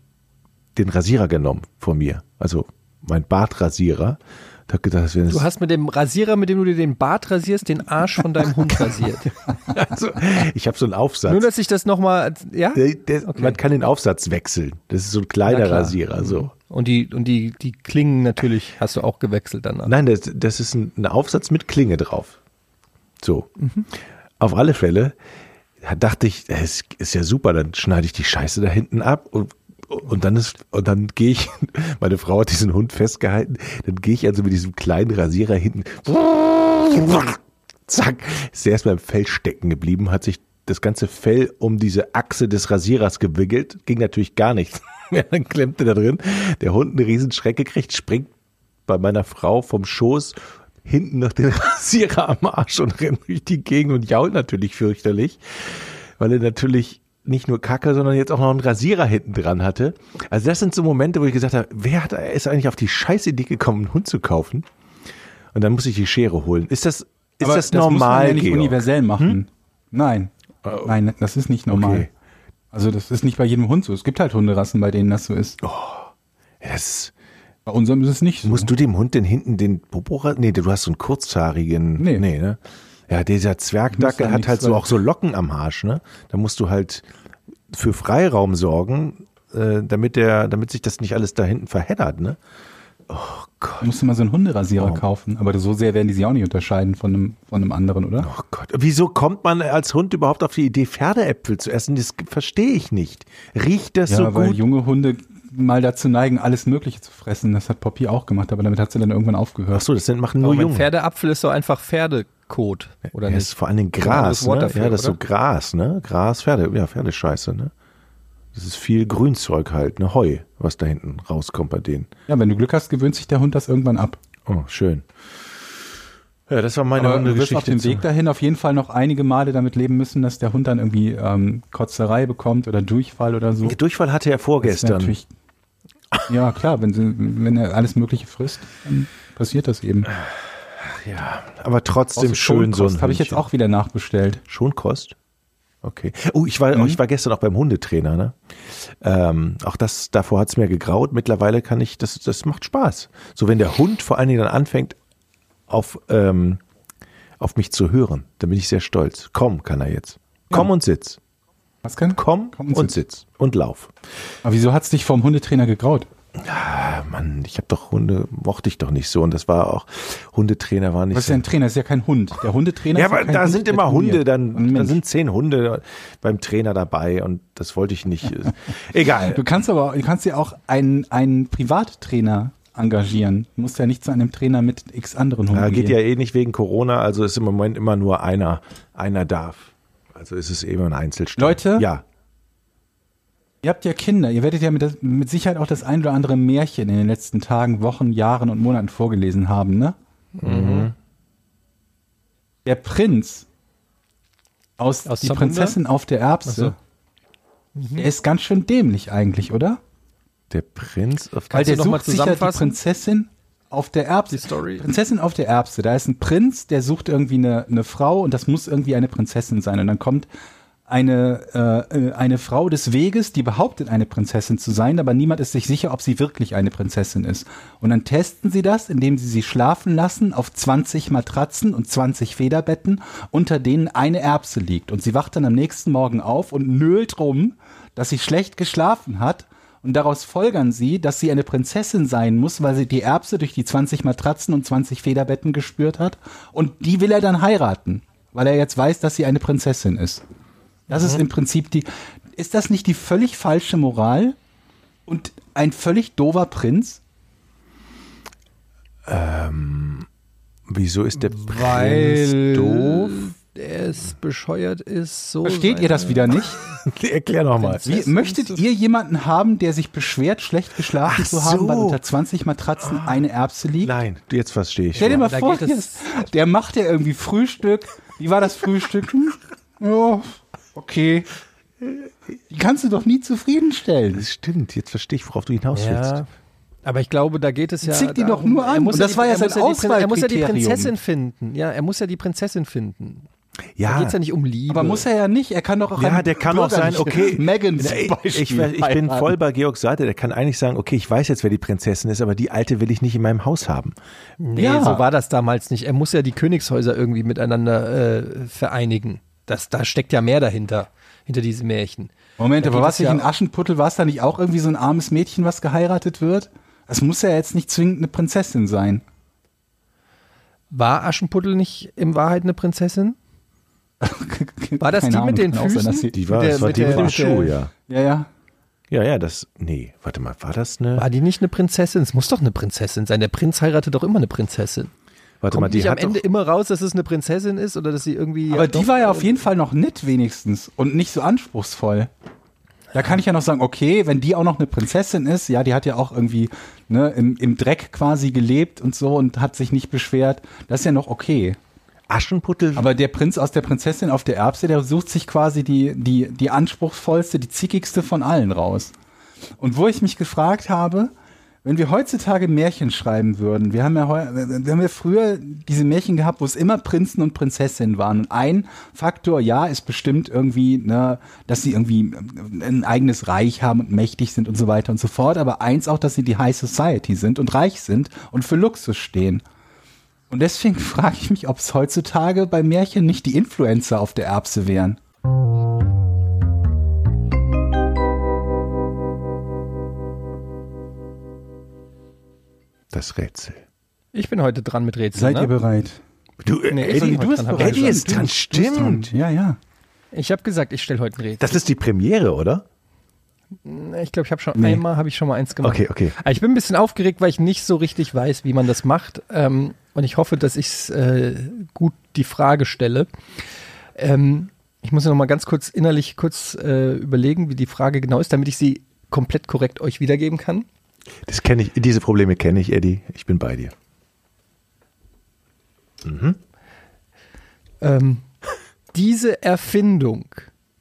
den Rasierer genommen von mir. Also mein Bartrasierer. Ich hab gedacht, das wäre Du hast mit dem Rasierer, mit dem du dir den Bart rasierst, den Arsch von deinem Hund rasiert. also, ich habe so einen Aufsatz. Nur, dass ich das nochmal, ja? Der, der, Man kann den Aufsatz wechseln. Das ist so ein kleiner. Rasierer. So. Und die, und die, die Klingen natürlich hast du auch gewechselt danach. Nein, das, das ist ein, ein Aufsatz mit Klinge drauf. So. Auf alle Fälle da dachte ich, es ist ja super, dann schneide ich die Scheiße da hinten ab und und dann ist, und dann gehe ich, meine Frau hat diesen Hund festgehalten, dann gehe ich also mit diesem kleinen Rasierer hinten, zack, ist er erstmal im Fell stecken geblieben, hat sich das ganze Fell um diese Achse des Rasierers gewickelt, ging natürlich gar nichts. Dann klemmte da drin, der Hund einen Riesenschreck gekriegt, springt bei meiner Frau vom Schoß hinten noch den Rasierer am Arsch und rennt durch die Gegend und jault natürlich fürchterlich, weil er natürlich nicht nur Kacke, sondern jetzt auch noch einen Rasierer hinten dran hatte. Also das sind so Momente, wo ich gesagt habe, wer hat, ist eigentlich auf die scheiß Idee gekommen, einen Hund zu kaufen? Und dann muss ich die Schere holen. Ist das, ist Aber das muss man normal, ja nicht Georg? universell machen. Nein. Nein, das ist nicht normal. Okay. Also das ist nicht bei jedem Hund so. Es gibt halt Hunderassen, bei denen das so ist. Das, Bei unserem ist es nicht so. musst du dem Hund denn hinten den Popo Nee, du hast so einen kurzhaarigen. Nee. nee ne? Ja, dieser Zwergdackel da hat halt so auch so Locken am Arsch, ne? Da musst du halt für Freiraum sorgen, äh, damit der, damit sich das nicht alles da hinten verheddert, ne? Du musst mal so einen Hunderasierer Oh. kaufen. Aber so sehr werden die sich auch nicht unterscheiden von einem, von einem anderen, oder? Oh Gott, wieso kommt man als Hund überhaupt auf die Idee, Pferdeäpfel zu essen? Das verstehe ich nicht. Riecht das Ja, so weil gut? junge Hunde mal dazu neigen, alles Mögliche zu fressen. Das hat Poppy auch gemacht, aber damit hat sie dann irgendwann aufgehört. Ach so, das sind, machen nur Aber ein Junge. Pferdeapfel ist doch einfach Pferdekot, oder ja, nicht? ist vor allen Dingen Oder Gras, ne? dafür, ja, das ist so? Gras, ne? Gras, Pferde, ja, Pferdescheiße, ne? Das ist viel Grünzeug halt, ne? Heu, was da hinten rauskommt bei denen. Ja, wenn du Glück hast, gewöhnt sich der Hund das irgendwann ab. Oh, schön. Ja, das war meine Aber du wirst Hundegeschichte. auf dem Weg dahin auf jeden Fall noch einige Male damit leben müssen, dass der Hund dann irgendwie ähm, Kotzerei bekommt oder Durchfall oder so. Durchfall hatte er vorgestern. Ja, klar, wenn, sie, wenn er alles Mögliche frisst, dann passiert das eben. Ja, aber trotzdem schön so ein Habe ich jetzt auch wieder nachbestellt. Schonkost? Okay. Oh, ich war, Mhm. ich war gestern auch beim Hundetrainer, ne? Ähm, auch das, davor hat's mir gegraut. Mittlerweile kann ich, das, das macht Spaß. So, wenn der Hund vor allen Dingen dann anfängt, auf, ähm, auf mich zu hören, dann bin ich sehr stolz. Komm, kann er jetzt. Komm und sitz. Was kann? Komm, Komm und, und sitz. Und lauf. Aber wieso hat's dich vom Hundetrainer gegraut? Ah, Mann, ich habe doch Hunde, mochte ich doch nicht so. Und das war auch, Hundetrainer war nicht Was ist so. ja ein Trainer? Das ist ja kein Hund. Der Hundetrainer Ja, ist aber kein da Hund, sind immer. Hunde, dann, da sind zehn Hunde beim Trainer dabei und das wollte ich nicht. Egal. Du kannst aber, du kannst ja auch einen, einen Privattrainer engagieren. Du musst ja nicht zu einem Trainer mit x anderen Hunden Ja, geht gehen. ja eh nicht wegen Corona, also ist im Moment immer nur einer, einer darf. Also ist es eben ein Einzelstück. Leute? Ja. Ihr habt ja Kinder. Ihr werdet ja mit, mit Sicherheit auch das ein oder andere Märchen in den letzten Tagen, Wochen, Jahren und Monaten vorgelesen haben, ne? Mhm. Der Prinz aus, Aus Die Zamunda? Prinzessin auf der Erbse. Der ist ganz schön dämlich eigentlich, oder? Der Prinz auf Weil Kannst du der sucht sich ja die? Prinzessin auf der Erbse. Die Story. Prinzessin auf der Erbse. Da ist ein Prinz, der sucht irgendwie eine, eine Frau und das muss irgendwie eine Prinzessin sein. Und dann kommt eine, äh, eine Frau des Weges, die behauptet, eine Prinzessin zu sein, aber niemand ist sich sicher, ob sie wirklich eine Prinzessin ist. Und dann testen sie das, indem sie sie schlafen lassen auf 20 Matratzen und 20 Federbetten, unter denen eine Erbse liegt. Und sie wacht dann am nächsten Morgen auf und nölt rum, dass sie schlecht geschlafen hat. Und daraus folgern sie, dass sie eine Prinzessin sein muss, weil sie die Erbse durch die 20 Matratzen und 20 Federbetten gespürt hat. Und die will er dann heiraten, weil er jetzt weiß, dass sie eine Prinzessin ist. Das ist im Prinzip die. Ist das nicht die völlig falsche Moral? Und ein völlig dover Prinz? Wieso ist der Prinz Weil doof? Es bescheuert ist. So Versteht ihr das wieder nicht? Erklär noch mal. Wie, möchtet ihr jemanden haben, der sich beschwert, schlecht geschlafen Ach zu haben, weil so. unter 20 Matratzen eine Erbse liegt? Nein, jetzt verstehe ich. Stell dir mal Da vor, es- der macht ja irgendwie Frühstück. Wie war das Frühstück? Hm, Ja, okay. Die kannst du doch nie zufriedenstellen. Das stimmt, jetzt verstehe ich, worauf du hinaus willst. Ja. Aber ich glaube, da geht es ja. Zieht ihn doch nur an. Er muss Und ja das die- war ja sein Prin- Er muss ja die. Prinzessin finden. Ja, er muss ja die Prinzessin finden. Da Ja, geht's ja nicht um Liebe. Aber muss er ja nicht. Er kann doch auch ja, der kann auch sein, okay. Megan zum ich, Beispiel ich, ich bin voll bei Georgs Seite. Der kann eigentlich sagen, okay, ich weiß jetzt, wer die Prinzessin ist, aber die alte will ich nicht in meinem Haus haben. Nee, Ja. so war das damals nicht. Er muss ja die Königshäuser irgendwie miteinander äh, vereinigen. Das, da steckt ja mehr dahinter, hinter diesem Märchen. Moment, Da aber was es ich ja- in Aschenputtel war es da nicht auch irgendwie so ein armes Mädchen, was geheiratet wird? Es muss ja jetzt nicht zwingend eine Prinzessin sein. War Aschenputtel nicht in Wahrheit eine Prinzessin? War das Keine die Ahnung, mit den sein, Füßen? sie- Die war, der- das war mit die mit dem Schuh, ja. Ja, ja. Ja, ja, das, nee, warte mal, war das eine, War die nicht eine Prinzessin? Es muss doch eine Prinzessin sein. Der Prinz heiratet doch immer eine Prinzessin. warte Kommt mal, die nicht am hat Ende doch, immer raus, dass es eine Prinzessin ist oder dass sie irgendwie. Aber ja, die doch- war ja auf jeden Fall noch nett wenigstens und nicht so anspruchsvoll. Da kann ich ja noch sagen, okay, wenn die auch noch eine Prinzessin ist, ja, die hat ja auch irgendwie ne, im, im Dreck quasi gelebt und so und hat sich nicht beschwert, das ist ja noch okay. Aschenputtel, Aber der Prinz aus der Prinzessin auf der Erbse, der sucht sich quasi die, die, die anspruchsvollste, die zickigste von allen raus. Und wo ich mich gefragt habe, wenn wir heutzutage Märchen schreiben würden, wir haben ja, wir haben ja früher diese Märchen gehabt, wo es immer Prinzen und Prinzessinnen waren. Und ein Faktor, ja, ist bestimmt irgendwie, ne, dass sie irgendwie ein eigenes Reich haben und mächtig sind und so weiter und so fort. Aber eins auch, dass sie die High Society sind und reich sind und für Luxus stehen. Und deswegen frage ich mich, ob es heutzutage bei Märchen nicht die Influencer auf der Erbse wären. das Rätsel. Ich bin heute dran mit Rätseln. Seid ne? ihr bereit? Du, Nee, Eddie, du bist dran, Eddie ist dran, stimmt. Ja, ja. Ich habe gesagt, ich stelle heute ein Rätsel. Das ist die Premiere, oder? Ich glaube, ich habe schon Nee. einmal habe ich schon mal eins gemacht. Okay, okay. Aber ich bin ein bisschen aufgeregt, weil ich nicht so richtig weiß, wie man das macht. Ähm, und ich hoffe, dass ich äh, gut die Frage stelle. Ähm, ich muss noch mal ganz kurz innerlich kurz äh, überlegen, wie die Frage genau ist, damit ich sie komplett korrekt euch wiedergeben kann. Das kenne ich, diese Probleme kenne ich, Eddie. Ich bin bei dir. Ähm, diese Erfindung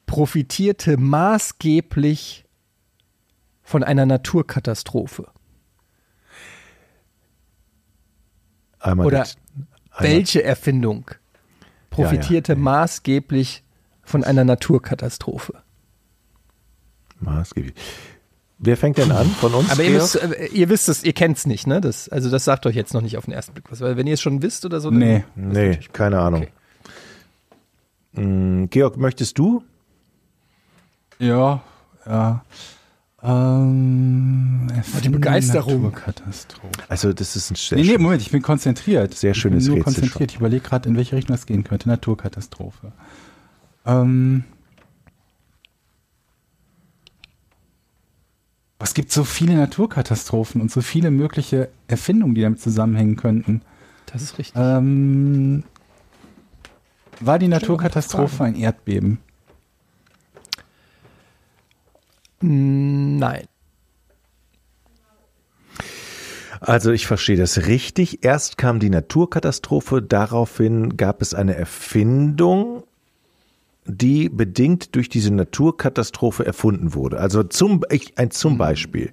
profitierte maßgeblich von einer Naturkatastrophe. Einmal Oder das- einmal- Welche Erfindung profitierte Ja, ja, ja. maßgeblich von einer Naturkatastrophe? Maßgeblich. Wer fängt denn an von uns? Aber ihr, müsst, äh, ihr wisst es, ihr kennt es nicht, ne? Das, also das sagt euch jetzt noch nicht auf den ersten Blick was. Weil wenn ihr es schon wisst oder so, dann- Nee. Nee, keine Ahnung. Okay. Mm, Georg, möchtest du? Ja, ja. Ähm, Erfindung Begeisterung. Naturkatastrophe. Also, das ist ein sehr Nee, nee, Moment, ich bin konzentriert. Sehr schönes ich bin nur Rätsel konzentriert. Ich überlege gerade, in welche Richtung das gehen könnte. Naturkatastrophe. Ähm, es gibt so viele Naturkatastrophen und so viele mögliche Erfindungen, die damit zusammenhängen könnten. Das ist richtig. Ähm, war die Naturkatastrophe ein Erdbeben? Mm, Nein. Also ich verstehe das richtig. Erst kam die Naturkatastrophe, daraufhin gab es eine Erfindung, die bedingt durch diese Naturkatastrophe erfunden wurde. Also zum, ich, ein zum Beispiel.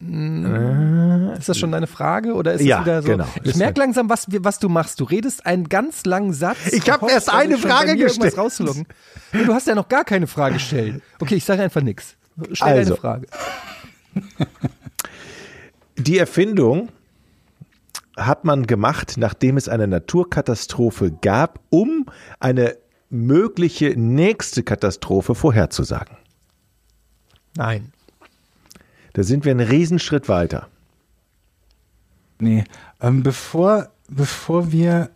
Ist das schon deine Frage oder ist Ja, es wieder so? genau. Ich merke langsam, was, was du machst. Du redest einen ganz langen Satz. Ich und hab hoffst, erst dass eine Frage gestellt. Nee, Du hast ja noch gar keine Frage gestellt. Okay, ich sage einfach nichts. Stell Also. deine Frage. Die Erfindung hat man gemacht, nachdem es eine Naturkatastrophe gab, um eine mögliche nächste Katastrophe vorherzusagen. Nein. Da sind wir einen Riesenschritt weiter. Nee, ähm, bevor, bevor wir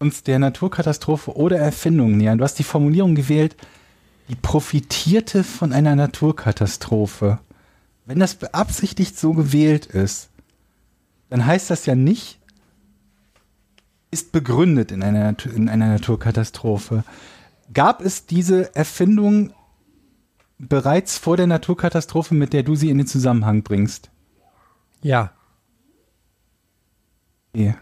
uns der Naturkatastrophe oder Erfindung nähern, du hast die Formulierung gewählt, die profitierte von einer Naturkatastrophe. Wenn das beabsichtigt so gewählt ist, dann heißt das ja nicht, ist begründet in einer, in einer Naturkatastrophe. Gab es diese Erfindung bereits vor der Naturkatastrophe, mit der du sie in den Zusammenhang bringst? Ja, Okay.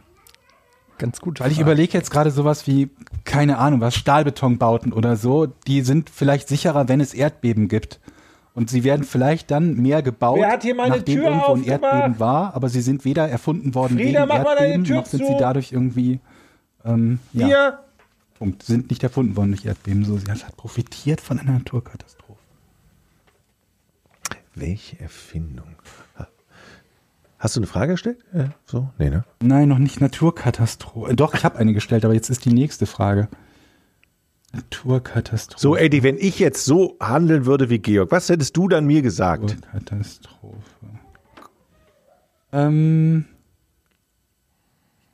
Ganz gut. Weil ich überlege jetzt gerade sowas wie, keine Ahnung, was Stahlbetonbauten oder so, die sind vielleicht sicherer, wenn es Erdbeben gibt. Und sie werden vielleicht dann mehr gebaut, Wer hat hier meine nachdem Tür irgendwo ein aufgemacht? Erdbeben war, aber sie sind weder erfunden worden Frieda, wegen mach mal deine Erdbeben, Tür noch sind zu. sie dadurch irgendwie ähm, ja. Hier, Punkt. Sind nicht erfunden worden durch Erdbeben. So, sie hat profitiert von einer Naturkatastrophe. Welche Erfindung? Hast du eine Frage gestellt? Ja, so? Nee, ne? Nein, noch nicht Naturkatastrophe. Äh, Doch, ich habe eine gestellt, aber jetzt ist die nächste Frage. Naturkatastrophe. So, Eddie, wenn ich jetzt so handeln würde wie Georg, was hättest du dann mir gesagt? Naturkatastrophe. Ähm,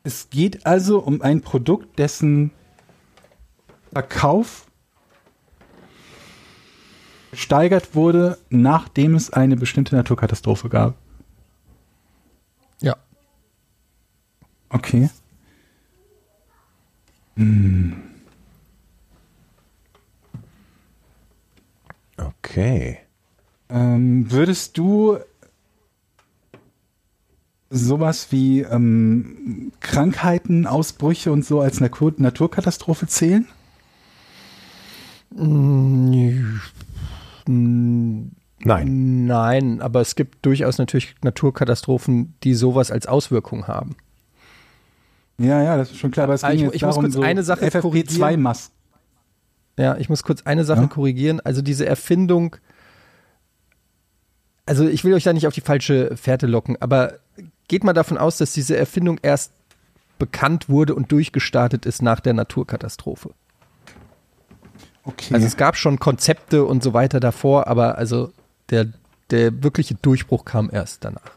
es geht also um ein Produkt, dessen Verkauf gesteigert wurde, nachdem es eine bestimmte Naturkatastrophe gab. Okay. Okay. Ähm, würdest du sowas wie ähm, Krankheiten, Ausbrüche und so als Natur Naturkatastrophe zählen? Nein. Nein, aber es gibt durchaus natürlich Naturkatastrophen, die sowas als Auswirkung haben. Ja, ja, das ist schon klar. Aber es Ah, ging ich- jetzt ich muss darum, kurz so eine Sache korrigieren. FFP2-Masken. Ja, ich muss kurz eine Sache Ja? korrigieren. Also diese Erfindung, also ich will euch da nicht auf die falsche Fährte locken, aber geht mal davon aus, dass diese Erfindung erst bekannt wurde und durchgestartet ist nach der Naturkatastrophe. Okay. Also es gab schon Konzepte und so weiter davor, aber also der, der wirkliche Durchbruch kam erst danach.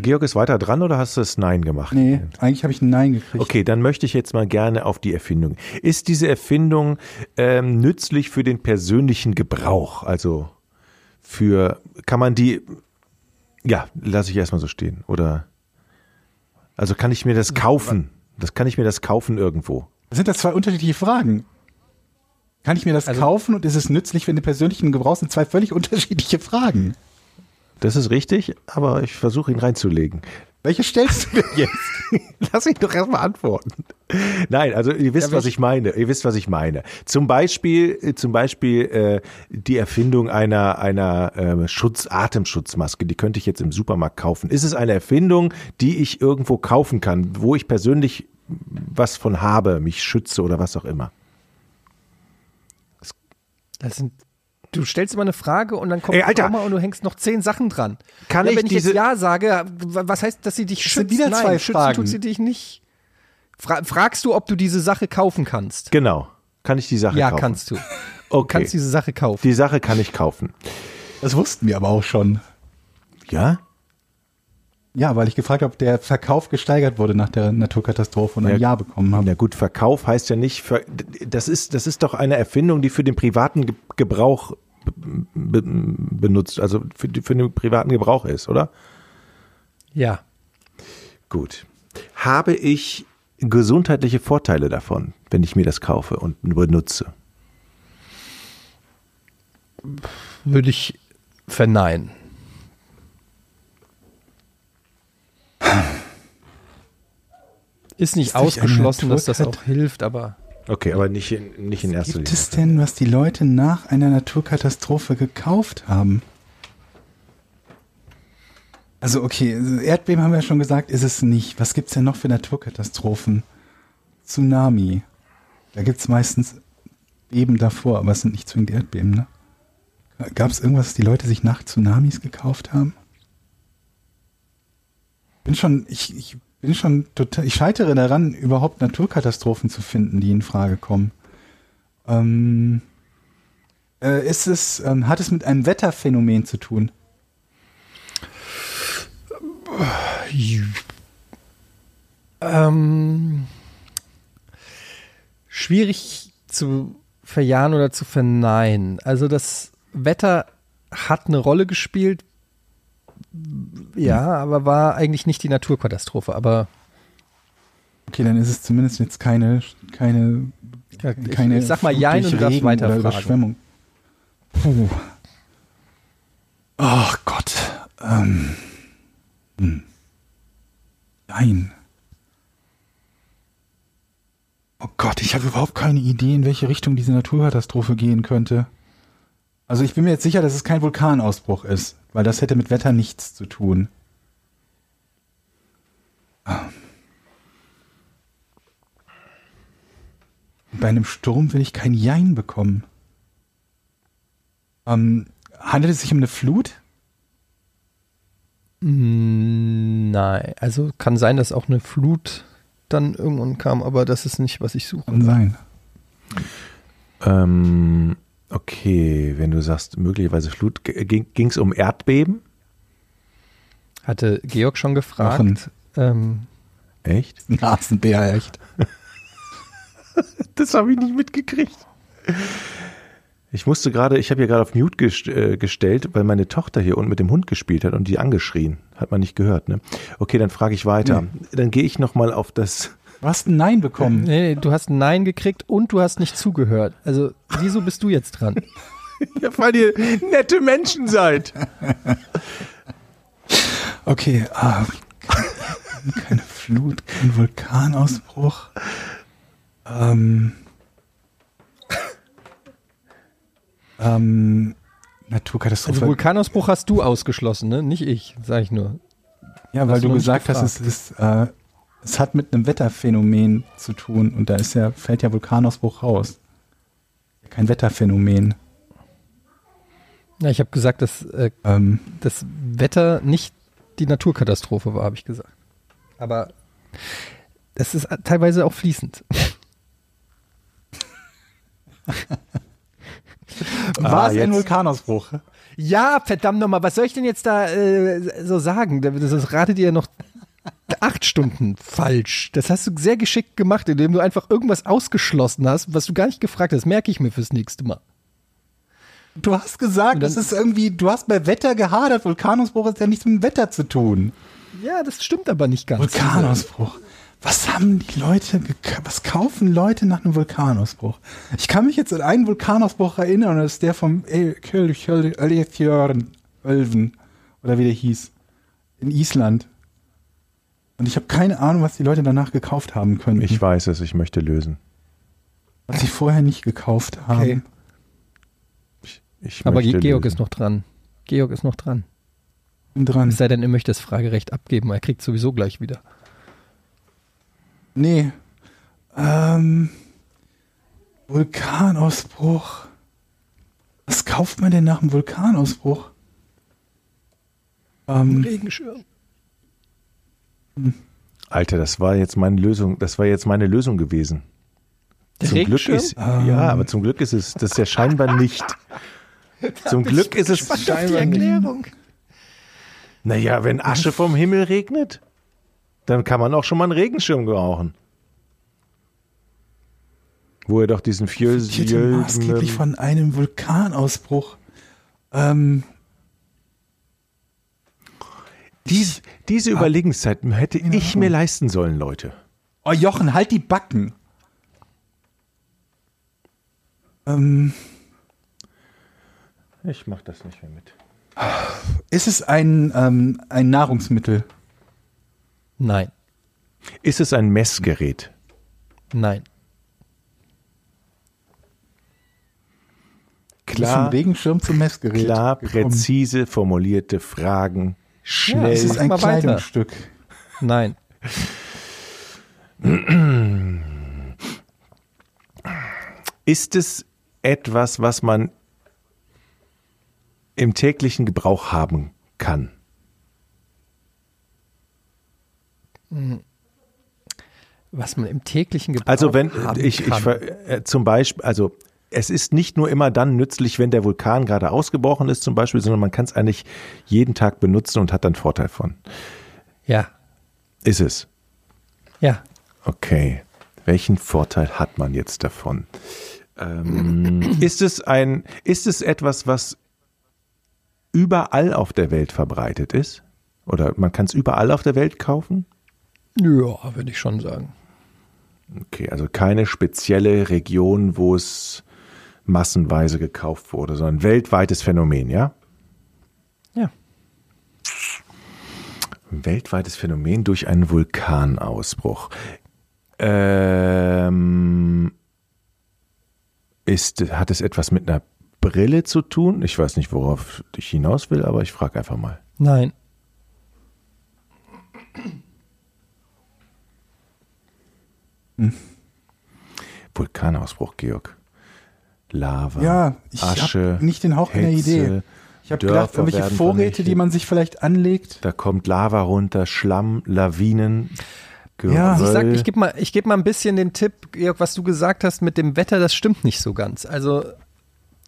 Georg ist weiter dran oder hast du es Nein gemacht? nee, eigentlich habe ich ein Nein gekriegt. Okay, dann möchte ich jetzt mal gerne auf die Erfindung. Ist diese Erfindung ähm, nützlich für den persönlichen Gebrauch? Also für, kann man die, ja, lasse ich erstmal so stehen. Oder, also kann ich mir das kaufen? Das kann ich mir das kaufen irgendwo? Sind das zwei unterschiedliche Fragen? Kann ich mir das Also- kaufen und ist es nützlich für den persönlichen Gebrauch? Das sind zwei völlig unterschiedliche Fragen. Das ist richtig, aber ich versuche ihn reinzulegen. Welche stellst du denn jetzt? Lass mich doch erstmal antworten. Nein, also ihr wisst, was ich meine. Ihr wisst, was ich meine. Zum Beispiel, äh, zum Beispiel äh, die Erfindung einer einer ähm, Schutz Atemschutzmaske. Die könnte ich jetzt im Supermarkt kaufen. Ist es eine Erfindung, die ich irgendwo kaufen kann, wo ich persönlich was von habe, mich schütze oder was auch immer? Das sind, du stellst immer eine Frage und dann kommt Ey, Alter! Komma und du hängst noch zehn Sachen dran. Kann ja, ich wenn ich diese- jetzt Ja sage, was heißt, dass sie dich sind schützt? wieder Nein, zwei schützen Fragen. tut sie dich nicht. Fra fragst du, ob du diese Sache kaufen kannst? Genau. Kann ich die Sache Ja, kaufen? kannst du. Du Okay. kannst diese Sache kaufen. die Sache kann ich kaufen. Das wussten wir aber auch schon. Ja? Ja, weil ich gefragt habe, ob der Verkauf gesteigert wurde nach der Naturkatastrophe und ein Ja. Ja bekommen habe. Na gut, Verkauf heißt ja nicht, das ist, das ist doch eine Erfindung, die für den privaten Ge Gebrauch be benutzt, also für, für den privaten Gebrauch ist, oder? ja. Gut. Habe ich gesundheitliche Vorteile davon, wenn ich mir das kaufe und benutze? Würde ich verneinen. Ist nicht Ist ausgeschlossen, dass das auch hilft, aber Okay, aber nicht in, nicht in erster Gibt Linie. es denn, was die Leute nach einer Naturkatastrophe gekauft haben? Also okay, Erdbeben haben wir ja schon gesagt, ist es nicht. Was gibt's denn noch für Naturkatastrophen? Tsunami. Da gibt's meistens Beben davor, aber es sind nicht zwingend Erdbeben, ne? Gab es irgendwas, was die Leute sich nach Tsunamis gekauft haben? Bin schon, ich, ich bin schon total, ich scheitere daran, überhaupt Naturkatastrophen zu finden, die in Frage kommen. Ähm, äh, ist es, ähm, hat es mit einem Wetterphänomen zu tun? ähm, schwierig zu verjahen oder zu verneinen. Also das Wetter hat eine Rolle gespielt, ja, aber war eigentlich nicht die Naturkatastrophe. Aber Okay, dann ist es zumindest jetzt keine, keine, ja, ich, keine ich sag mal Ja und oder weiterfragen. Überschwemmung. Puh. Ach Gott. Ähm. Hm. Nein. Oh Gott, ich habe überhaupt keine Idee, in welche Richtung diese Naturkatastrophe gehen könnte. Also ich bin mir jetzt sicher, dass es kein Vulkanausbruch ist, weil das hätte mit Wetter nichts zu tun. Bei einem Sturm will ich kein Jein bekommen. Ähm, handelt es sich um eine Flut? Mm, Nein, also kann sein, dass auch eine Flut dann irgendwann kam, aber das ist nicht, was ich suche. Kann sein. Ähm, okay, wenn du sagst, möglicherweise Flut, ging es um Erdbeben? Hatte Georg schon gefragt. Ähm, Echt? Nasenbär, echt. Das habe ich nicht mitgekriegt. Ich musste gerade, ich habe hier gerade auf Mute gest äh, gestellt, weil meine Tochter hier unten mit dem Hund gespielt hat und die angeschrien. Hat man nicht gehört, ne? Okay, dann frage ich weiter. Dann gehe ich nochmal auf das. Du hast ein Nein bekommen. nee, du hast ein Nein gekriegt und du hast nicht zugehört. Also, wieso bist du jetzt dran? Ja, weil ihr nette Menschen seid. Okay, ah, keine Flut, kein Vulkanausbruch. Ähm, ähm, Naturkatastrophe. Also, Vulkanausbruch hast du ausgeschlossen, ne? Nicht ich, sag ich nur. ja, hast weil du du gesagt hast, es ist, äh, es hat mit einem Wetterphänomen zu tun und da ist ja, fällt ja Vulkanausbruch raus. Kein Wetterphänomen. Ja, ich habe gesagt, dass äh, Ähm, das Wetter nicht die Naturkatastrophe war, habe ich gesagt. Aber das ist teilweise auch fließend. war es ein jetzt- Vulkanausbruch? Ja, verdammt nochmal, was soll ich denn jetzt da äh, so sagen? Das, das ratet ihr noch acht Stunden falsch. Das hast du sehr geschickt gemacht, indem du einfach irgendwas ausgeschlossen hast, was du gar nicht gefragt hast. Merke ich mir fürs nächste Mal. Du hast gesagt, das ist irgendwie, du hast bei Wetter gehadert. Vulkanausbruch hat ja nichts mit Wetter zu tun. Ja, das stimmt aber nicht ganz. Vulkanausbruch. Was haben die Leute, was kaufen Leute nach einem Vulkanausbruch? Ich kann mich jetzt an einen Vulkanausbruch erinnern, das ist der vom Elithjörn, Ölven, oder wie der hieß, in Island. Und ich habe keine Ahnung, was die Leute danach gekauft haben können. Ich weiß es, ich möchte lösen. was sie vorher nicht gekauft haben. Okay. Ich Aber möchte Georg lösen. ist noch dran. Georg ist noch dran. Bin dran. Es sei denn, er möchte das Fragerecht abgeben. Er kriegt sowieso gleich wieder. Nee. Ähm, Vulkanausbruch. Was kauft man denn nach einem Vulkanausbruch? Ähm, Regenschirm. Alter, das war jetzt meine Lösung, das war jetzt meine Lösung gewesen. Der zum Glück Regenschirm? ist, ja, aber zum Glück ist es das ja scheinbar nicht. Zum Glück ist es Spannend auf die scheinbar nicht. Erklärung. Naja, wenn Asche vom Himmel regnet, dann kann man auch schon mal einen Regenschirm brauchen. Wo er doch diesen Profitierte maßgeblich von einem Vulkanausbruch. Ähm, Dies, diese Überlegenszeit hätte ich mir leisten sollen, Leute. oh Jochen, halt die Backen. Ähm, Ich mach das nicht mehr mit. ist es ein, ähm, ein Nahrungsmittel? Nein, Ist es ein Messgerät? nein. Ist ein Klar, Regenschirm zum Messgerät. klar, gekommen. präzise formulierte Fragen. Schnell. Ist es Mach ein. Kleidungsstück? Nein. Ist es etwas, was man im täglichen Gebrauch haben kann? Was man im täglichen Gebrauch Also wenn haben ich, ich kann. ver- äh, zum Beispiel, also es ist nicht nur immer dann nützlich, wenn der Vulkan gerade ausgebrochen ist zum Beispiel, sondern man kann es eigentlich jeden Tag benutzen und hat dann Vorteil von. Ja, Ist es? ja. Okay. Welchen Vorteil hat man jetzt davon? Ähm, ist es ein, ist es etwas, was überall auf der Welt verbreitet ist? Oder man kann es überall auf der Welt kaufen? Ja, würde ich schon sagen. Okay, also keine spezielle Region, wo es massenweise gekauft wurde, sondern weltweites Phänomen, ja? Ja. Weltweites Phänomen durch einen Vulkanausbruch. Ähm, ist, hat es etwas mit einer Brille zu tun? Ich weiß nicht, worauf ich hinaus will, aber ich frage einfach mal. Nein. Vulkanausbruch, Georg. Lava, Ja, ich Asche, hab nicht den Hauch einer Hitze, Idee. Ich habe Dörfer gedacht, irgendwelche Vorräte, vernichtet. die man sich vielleicht anlegt. Da kommt Lava runter, Schlamm, Lawinen, Geröll. Ja, Ich sag, ich gebe mal, ich geb mal ein bisschen den Tipp, Georg, was du gesagt hast mit dem Wetter, das stimmt nicht so ganz. Also,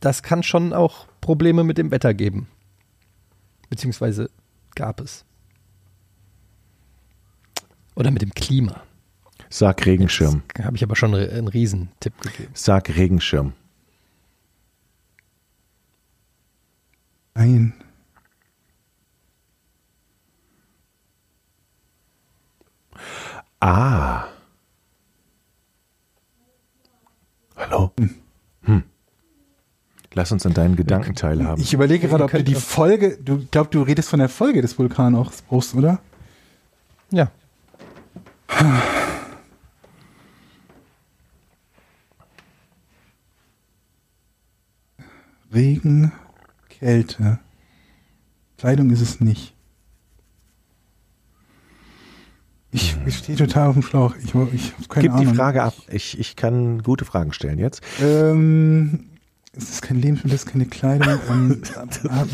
das kann schon auch Probleme mit dem Wetter geben. Beziehungsweise gab es. Oder mit dem Klima. Sag Regenschirm. Habe ich aber schon einen Riesentipp gegeben. Sag Regenschirm. Nein. Ah. Hallo? Hm. Lass uns an deinen Gedanken teilhaben. Ich überlege gerade, ob du die Folge, du glaub, du redest von der Folge des Vulkanausbruchs, oder? Ja. Regen, Kälte. Kleidung ist es nicht. Ich, ich stehe total auf dem Schlauch. Ich, ich habe keine Gib Ahnung. die Frage ab. Ich, ich kann gute Fragen stellen jetzt. Ähm, es ist kein Lebensmittel, es ist keine Kleidung. Ähm,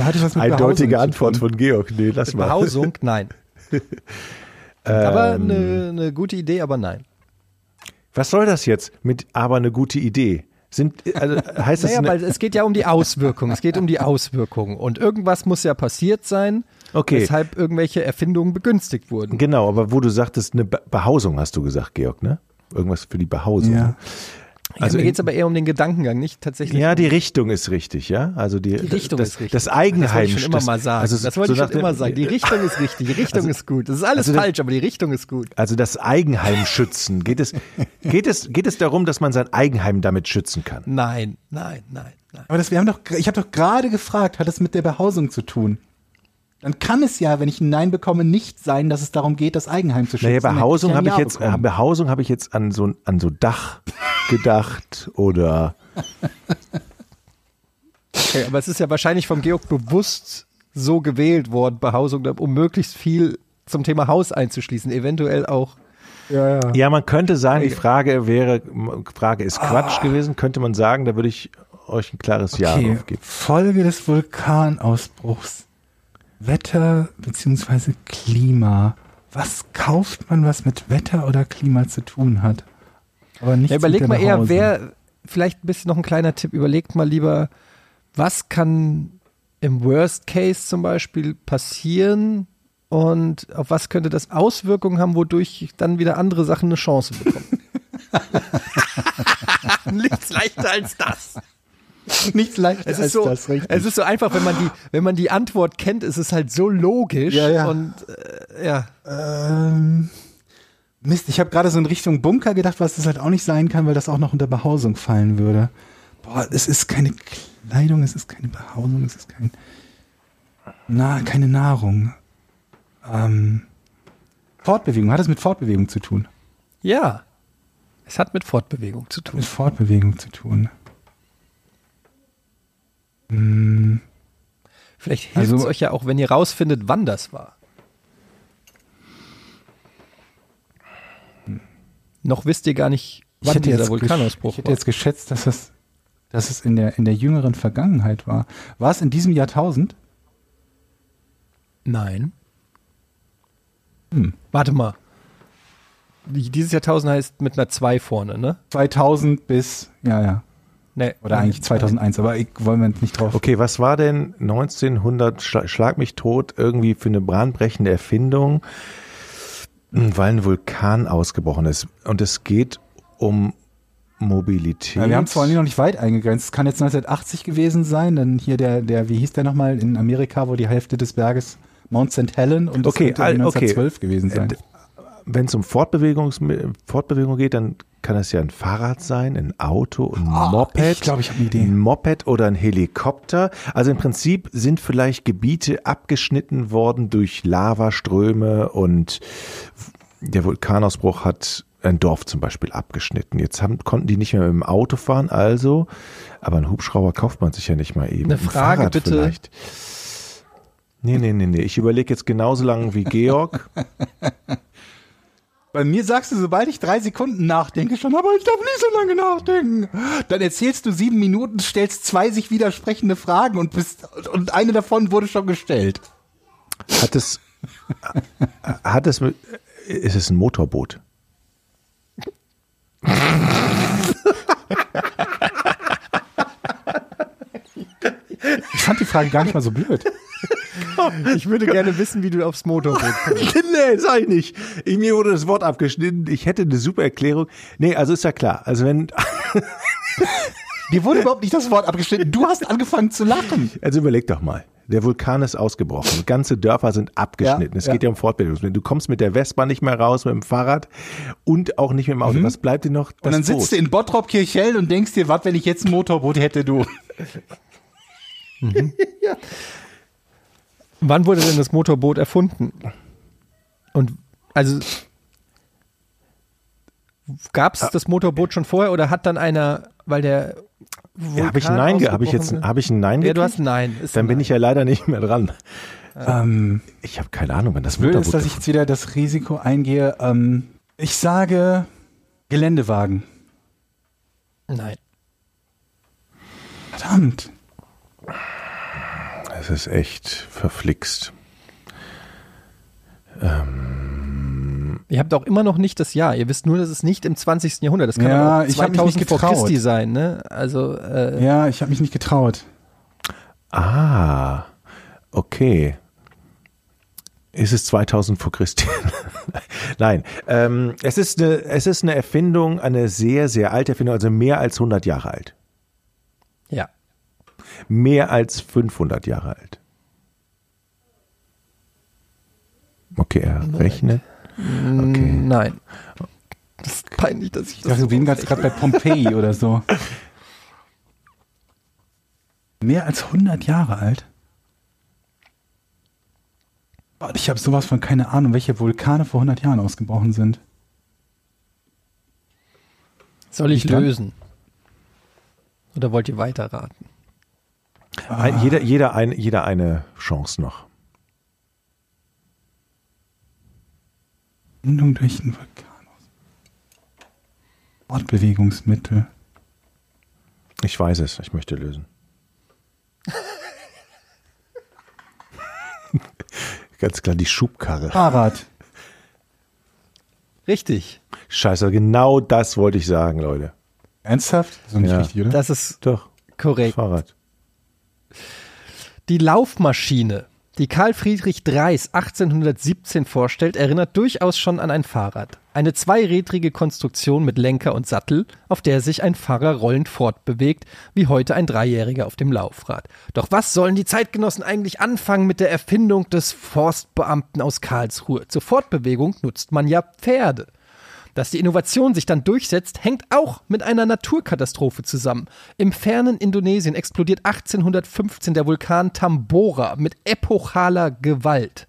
hat es was mit Eindeutige Behausung Antwort zu tun? von Georg. Nee, lass mal. Behausung, nein. aber eine eine gute Idee, aber nein. Was soll das jetzt mit aber eine gute Idee? Sind, also, heißt das Naja, eine, weil es geht ja um die Auswirkung. Es geht um die Auswirkung. Und irgendwas muss ja passiert sein, Okay. weshalb irgendwelche Erfindungen begünstigt wurden. Genau, aber wo du sagtest, eine Be- Behausung hast du gesagt, Georg, ne? Irgendwas für die Behausung. Ja. Also Also mir geht es aber eher um den Gedankengang, nicht tatsächlich. Ja, die Richtung ist richtig, ja? Also die, Die Richtung das, ist richtig. Das Eigenheim. Das wollte ich schon immer das- mal sagen. Also das wollte so ich schon immer sagen. Die Richtung ist richtig. Die Richtung ist gut. Das ist alles also das- falsch, aber die Richtung ist gut. Also das Eigenheim schützen. Geht es, geht es, geht es darum, dass man sein Eigenheim damit schützen kann? Nein, nein, nein, nein. Aber das, wir haben doch, ich habe doch gerade gefragt, hat es mit der Behausung zu tun? Dann kann es ja, wenn ich ein Nein bekomme, nicht sein, dass es darum geht, das Eigenheim zu schützen. Naja, Behausung hätte habe ich Ja jetzt, äh. Behausung habe ich jetzt an so, an so Dach gedacht oder Okay, aber es ist ja wahrscheinlich vom Georg bewusst so gewählt worden, Behausung, um möglichst viel zum Thema Haus einzuschließen. Eventuell auch. Ja, ja. Ja, man könnte sagen, die Frage wäre, Frage ist Quatsch gewesen, könnte man sagen, da würde ich euch ein klares Ja Okay, drauf geben. Folge des Vulkanausbruchs. Wetter beziehungsweise Klima. Was kauft man, was mit Wetter oder Klima zu tun hat? Aber nicht Ja, überlegt mal eher, wer, vielleicht ein bisschen noch ein kleiner Tipp, überlegt mal lieber, was kann im Worst Case zum Beispiel passieren und auf was könnte das Auswirkungen haben, wodurch dann wieder andere Sachen eine Chance bekommen. Nichts leichter als das. nichts leichter Es als ist, so, das, richtig. es ist so einfach, wenn man die, wenn man die Antwort kennt, ist es halt so logisch Ja, ja. und äh, ja. Ähm, Mist, ich habe gerade so in Richtung Bunker gedacht, was das halt auch nicht sein kann, weil das auch noch unter Behausung fallen würde. Boah, es ist keine Kleidung, es ist keine Behausung, es ist kein, na, keine Nahrung. Ähm, Fortbewegung, hat es mit Fortbewegung zu tun? Ja. Es hat mit Fortbewegung zu tun. Mit Fortbewegung zu tun. Hm, Vielleicht hilft es Also- euch ja auch, wenn ihr rausfindet, wann das war. Noch wisst ihr gar nicht, ich wann dieser Vulkanausbruch gesch- ich hätte war. jetzt geschätzt, dass es, dass es in, der, in der jüngeren Vergangenheit war. War es in diesem Jahrtausend? Nein. Hm. Warte mal. Die- Dieses Jahrtausend heißt mit einer 2 vorne, ne? 2000 bis, ja, ja. Nee. Oder eigentlich 2001, aber ich wollen wir nicht drauf. Okay, was war denn 1900, schla- schlag mich tot, irgendwie für eine bahnbrechende Erfindung, weil ein Vulkan ausgebrochen ist. Und es geht um Mobilität. Ja, wir haben zwar noch nicht weit eingegrenzt. Es kann jetzt 1980 gewesen sein, dann hier der, der, wie hieß der nochmal, in Amerika, wo die Hälfte des Berges Mount St. Helen und das Okay, könnte al- okay. 1912 gewesen sein. Wenn es um Fortbewegungs Fortbewegung geht, dann kann es ja ein Fahrrad sein, ein Auto, ein Moped. Ah, ich glaube, ich habe eine Idee. Ein Moped oder ein Helikopter. Also im Prinzip sind vielleicht Gebiete abgeschnitten worden durch Lavaströme und der Vulkanausbruch hat ein Dorf zum Beispiel abgeschnitten. Jetzt haben, konnten die nicht mehr mit dem Auto fahren, also, aber einen Hubschrauber kauft man sich ja nicht mal eben. Eine Ein Frage Fahrrad bitte. Vielleicht. Nee, nee, nee, nee. Ich überlege jetzt genauso lange wie Georg. Bei mir sagst du, sobald ich drei Sekunden nachdenke, schon, aber ich darf nicht so lange nachdenken. Dann erzählst du sieben Minuten, stellst zwei sich widersprechende Fragen und bist, und eine davon wurde schon gestellt. Hat es, hat es, mit- ist es ein Motorboot? Ich fand die Frage gar nicht mal so blöd. Ich würde gerne wissen, wie du aufs Motorboot kommst. Nee, sag ich nicht. Ich, mir wurde das Wort abgeschnitten. Ich hätte eine super Erklärung. Nee, also ist ja klar. Also wenn, Dir wurde überhaupt nicht das Wort abgeschnitten. Du hast angefangen zu lachen. also überleg doch mal. Der Vulkan ist ausgebrochen. Ganze Dörfer sind abgeschnitten. Ja, es ja. geht ja um Fortbildungsmittel. Du kommst mit der Vespa nicht mehr raus, mit dem Fahrrad und auch nicht mit dem Auto. Was bleibt dir noch? Das Und dann sitzt Boot. du in Bottrop Kirchhell und denkst dir, was, wenn ich jetzt ein Motorboot hätte, du? Wann wurde denn das Motorboot erfunden? Und also gab es das Motorboot schon vorher oder hat dann einer, weil der Ja, habe ich ein Nein, ge- habe ich jetzt, habe ich ein Nein Ja, du hast ein Nein. Ist Dann ein bin Nein. ich ja leider nicht mehr dran. Ähm, Ich habe keine Ahnung, wenn das blöd Motorboot ist, dass ich jetzt wieder das Risiko eingehe. Ähm, ich sage Geländewagen. Nein. Verdammt. Es ist echt verflixt. Ihr habt auch immer noch nicht das Jahr. Ihr wisst nur, dass es nicht im 20. Jahrhundert. Das kann Ja, auch ich hab mich 2000 nicht vor. Christi sein. Ne? Also äh, Ja, ich habe mich nicht getraut. Ah, okay. Ist es 2000 vor Christi? Nein, ähm, es, ist eine, es ist eine Erfindung, eine sehr, sehr alte Erfindung, also mehr als 100 Jahre alt. ja. Mehr als 500 Jahre alt. Okay, er rechnet. Okay. Nein. Das ist peinlich, dass ich Ich das dachte, so wir sind gerade gerade bei Pompeji oder so. Mehr als 100 Jahre alt? Ich habe sowas von keine Ahnung, welche Vulkane vor 100 Jahren ausgebrochen sind. Soll ich Ich lösen? Oder wollt ihr weiterraten? Ein, jeder, jeder, ein, jeder eine Chance noch. Bindung durch einen Vulkan. Fortbewegungsmittel. Ich weiß es, ich möchte lösen. Ganz klar die Schubkarre. Fahrrad. Richtig. Scheiße, genau das wollte ich sagen, Leute. Ernsthaft? Das ist doch nicht Ja. richtig, oder? Das ist Doch, korrekt. Fahrrad. Die Laufmaschine, die Karl Friedrich Dreis 1817 vorstellt, erinnert durchaus schon an ein Fahrrad. Eine zweirädrige Konstruktion mit Lenker und Sattel, auf der sich ein Fahrer rollend fortbewegt, wie heute ein Dreijähriger auf dem Laufrad. Doch was sollen die Zeitgenossen eigentlich anfangen mit der Erfindung des Forstbeamten aus Karlsruhe? Zur Fortbewegung nutzt man ja Pferde. Dass die Innovation sich dann durchsetzt, hängt auch mit einer Naturkatastrophe zusammen. Im fernen Indonesien explodiert 1815 der Vulkan Tambora mit epochaler Gewalt.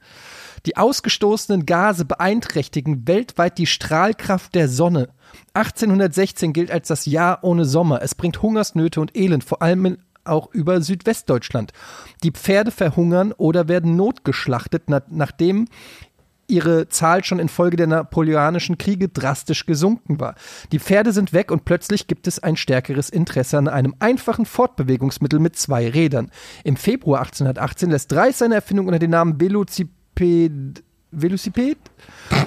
Die ausgestoßenen Gase beeinträchtigen weltweit die Strahlkraft der Sonne. 1816 gilt als das Jahr ohne Sommer. Es bringt Hungersnöte und Elend, vor allem in auch über Südwestdeutschland. Die Pferde verhungern oder werden notgeschlachtet, na, nachdem ihre Zahl schon infolge der napoleonischen Kriege drastisch gesunken war. Die Pferde sind weg und plötzlich gibt es ein stärkeres Interesse an einem einfachen Fortbewegungsmittel mit zwei Rädern. Im Februar 1818 lässt Dreis seine Erfindung unter dem Namen Velociped Velociped?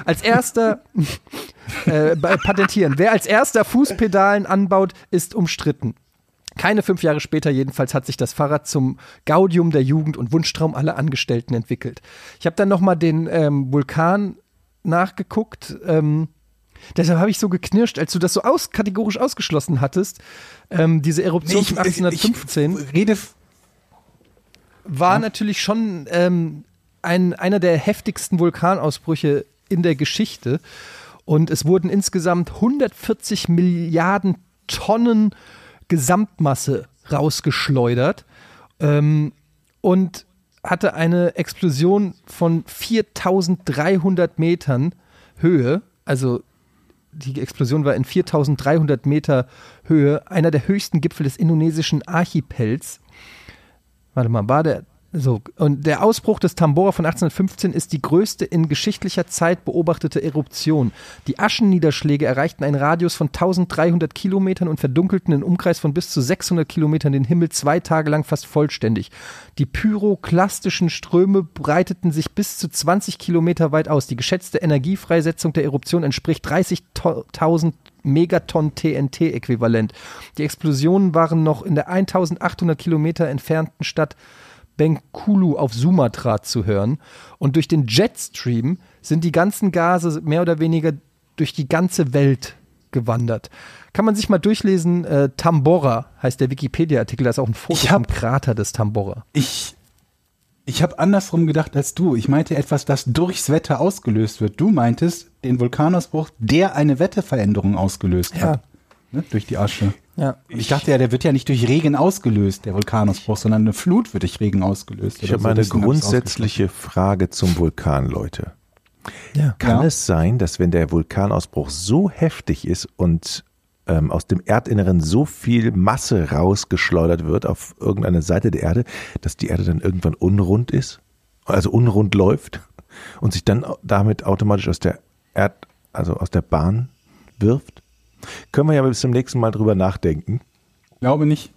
Als erster äh, patentieren. Wer als erster Fußpedalen anbaut, ist umstritten. Keine fünf Jahre später jedenfalls hat sich das Fahrrad zum Gaudium der Jugend und Wunschtraum aller Angestellten entwickelt. Ich habe dann nochmal den ähm, Vulkan nachgeguckt. Ähm, deshalb habe ich so geknirscht, als du das so aus, kategorisch ausgeschlossen hattest. Ähm, diese Eruption von 1815 Ich rede. f- war natürlich schon ähm, ein, einer der heftigsten Vulkanausbrüche in der Geschichte. Und es wurden insgesamt 140 Milliarden Tonnen Gesamtmasse rausgeschleudert ähm, und hatte eine Explosion von 4300 Metern Höhe. Also die Explosion war in 4300 Meter Höhe, einer der höchsten Gipfel des indonesischen Archipels. Warte mal, war der So, und der Ausbruch des Tambora von 1815 ist die größte in geschichtlicher Zeit beobachtete Eruption. Die Aschenniederschläge erreichten einen Radius von 1300 Kilometern und verdunkelten in Umkreis von bis zu 600 Kilometern den Himmel zwei Tage lang fast vollständig. Die pyroklastischen Ströme breiteten sich bis zu 20 Kilometer weit aus. Die geschätzte Energiefreisetzung der Eruption entspricht 30.000 Megaton TNT-Äquivalent. Die Explosionen waren noch in der 1800 Kilometer entfernten Stadt Bengkulu auf Sumatra zu hören. Und durch den Jetstream sind die ganzen Gase mehr oder weniger durch die ganze Welt gewandert. Kann man sich mal durchlesen, äh, Tambora heißt der Wikipedia-Artikel, da ist auch ein Foto Ich hab- vom Krater des Tambora. Ich, ich habe andersrum gedacht als du. Ich meinte etwas, das durchs Wetter ausgelöst wird. Du meintest den Vulkanausbruch, der eine Wetterveränderung ausgelöst Ja. hat. Ne, durch die Asche. Ja. Und ich dachte ja, der wird ja nicht durch Regen ausgelöst, der Vulkanausbruch, sondern eine Flut wird durch Regen ausgelöst. Ich habe so. mal eine Deswegen grundsätzliche Frage zum Vulkan, Leute. ja. Kann Ja. es sein, dass wenn der Vulkanausbruch so heftig ist und ähm, aus dem Erdinneren so viel Masse rausgeschleudert wird auf irgendeine Seite der Erde, dass die Erde dann irgendwann unrund ist, also unrund läuft und sich dann damit automatisch aus der Erd, also aus der Bahn wirft? Können wir ja bis zum nächsten Mal drüber nachdenken. Glaube nicht.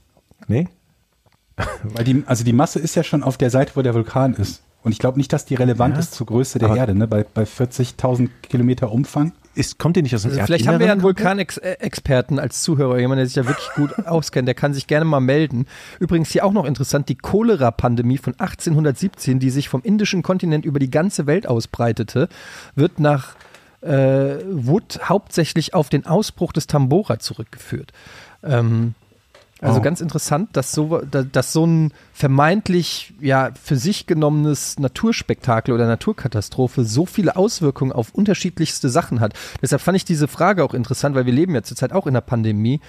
Nee? Weil die, also die Masse ist ja schon auf der Seite, wo der Vulkan ist. Und ich glaube nicht, dass die relevant ist zur Größe der Aber- Erde, ne? bei, bei 40.000 Kilometer Umfang. Ist, kommt die nicht aus dem Also vielleicht haben wir ja einen? Vulkanexperten als Zuhörer, jemand, der sich ja wirklich gut auskennt, der kann sich gerne mal melden. Übrigens hier auch noch interessant, die Cholera-Pandemie von 1817, die sich vom indischen Kontinent über die ganze Welt ausbreitete, wird nach äh, Wood hauptsächlich auf den Ausbruch des Tambora zurückgeführt. Ähm, also Oh. ganz interessant, dass so, da- dass so ein vermeintlich ja für sich genommenes Naturspektakel oder Naturkatastrophe so viele Auswirkungen auf unterschiedlichste Sachen hat. Deshalb fand ich diese Frage auch interessant, weil wir leben ja zurzeit auch in der Pandemie.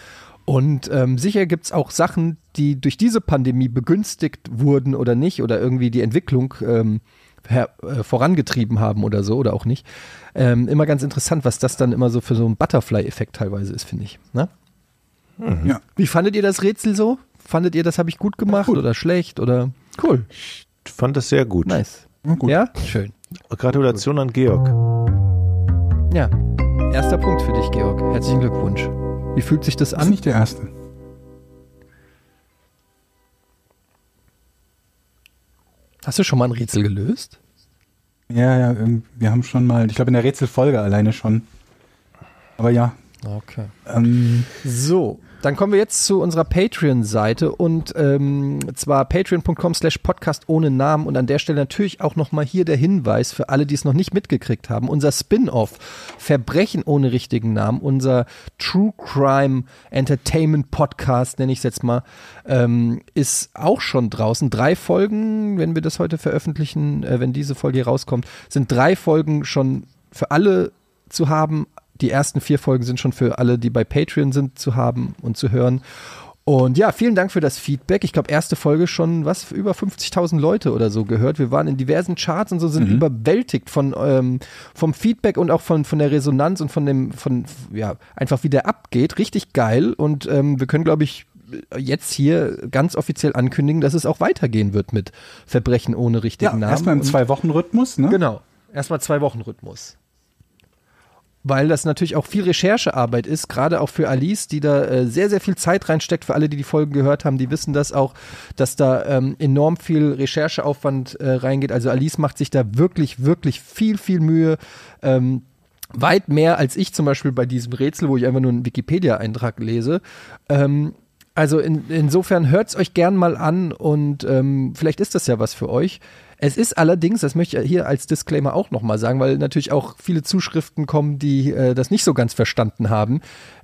Und ähm, sicher gibt es auch Sachen, die durch diese Pandemie begünstigt wurden oder nicht oder irgendwie die Entwicklung ähm, her, äh, vorangetrieben haben oder so oder auch nicht. Ähm, immer ganz interessant, was das dann immer so für so ein Butterfly-Effekt teilweise ist, finde ich. Ne? Ja. Wie fandet ihr das Rätsel so? Fandet ihr, das habe ich gut gemacht Gut. oder schlecht oder cool? Ich fand das sehr gut. Nice. gut. Ja, schön. Gratulation an Georg. Ja, erster Punkt für dich, Georg. Herzlichen Glückwunsch. Wie fühlt sich das Das ist an? nicht der erste. Hast du schon mal ein Rätsel gelöst? Ja, ja, ähm, wir haben schon mal, ich glaube in der Rätselfolge alleine schon. Aber ja. Okay. Ähm, So, dann kommen wir jetzt zu unserer Patreon-Seite und ähm, zwar patreon.com slash podcast ohne Namen und an der Stelle natürlich auch nochmal hier der Hinweis für alle, die es noch nicht mitgekriegt haben. Unser Spin-off Verbrechen ohne richtigen Namen, unser True Crime Entertainment Podcast, nenne ich es jetzt mal, ähm, ist auch schon draußen. Drei Folgen, wenn wir das heute veröffentlichen, äh, wenn diese Folge hier rauskommt, sind drei Folgen schon für alle zu haben. Die ersten vier Folgen sind schon für alle, die bei Patreon sind, zu haben und zu hören. Und ja, vielen Dank für das Feedback. Ich glaube, erste Folge schon, was, über 50.000 Leute oder so gehört. Wir waren in diversen Charts und so, sind überwältigt von, ähm, vom Feedback und auch von, von der Resonanz und von dem, von, ja, einfach wie der abgeht. Richtig geil. Und ähm, wir können, glaube ich, jetzt hier ganz offiziell ankündigen, dass es auch weitergehen wird mit Verbrechen ohne richtigen ja, Namen. erstmal im Zwei-Wochen-Rhythmus, ne? Genau. Erstmal zwei Wochen Rhythmus. Weil das natürlich auch viel Recherchearbeit ist, gerade auch für Alice, die da äh, sehr, sehr viel Zeit reinsteckt. Für alle, die die Folgen gehört haben, die wissen das auch, dass da ähm, enorm viel Rechercheaufwand äh, reingeht. Also Alice macht sich da wirklich, wirklich viel, viel Mühe. Ähm, weit mehr als ich zum Beispiel bei diesem Rätsel, wo ich einfach nur einen Wikipedia-Eintrag lese. Ähm, also in, insofern hört es euch gern mal an und ähm, vielleicht ist das ja was für euch. Es ist allerdings, das möchte ich hier als Disclaimer auch nochmal sagen, weil natürlich auch viele Zuschriften kommen, die äh, das nicht so ganz verstanden haben,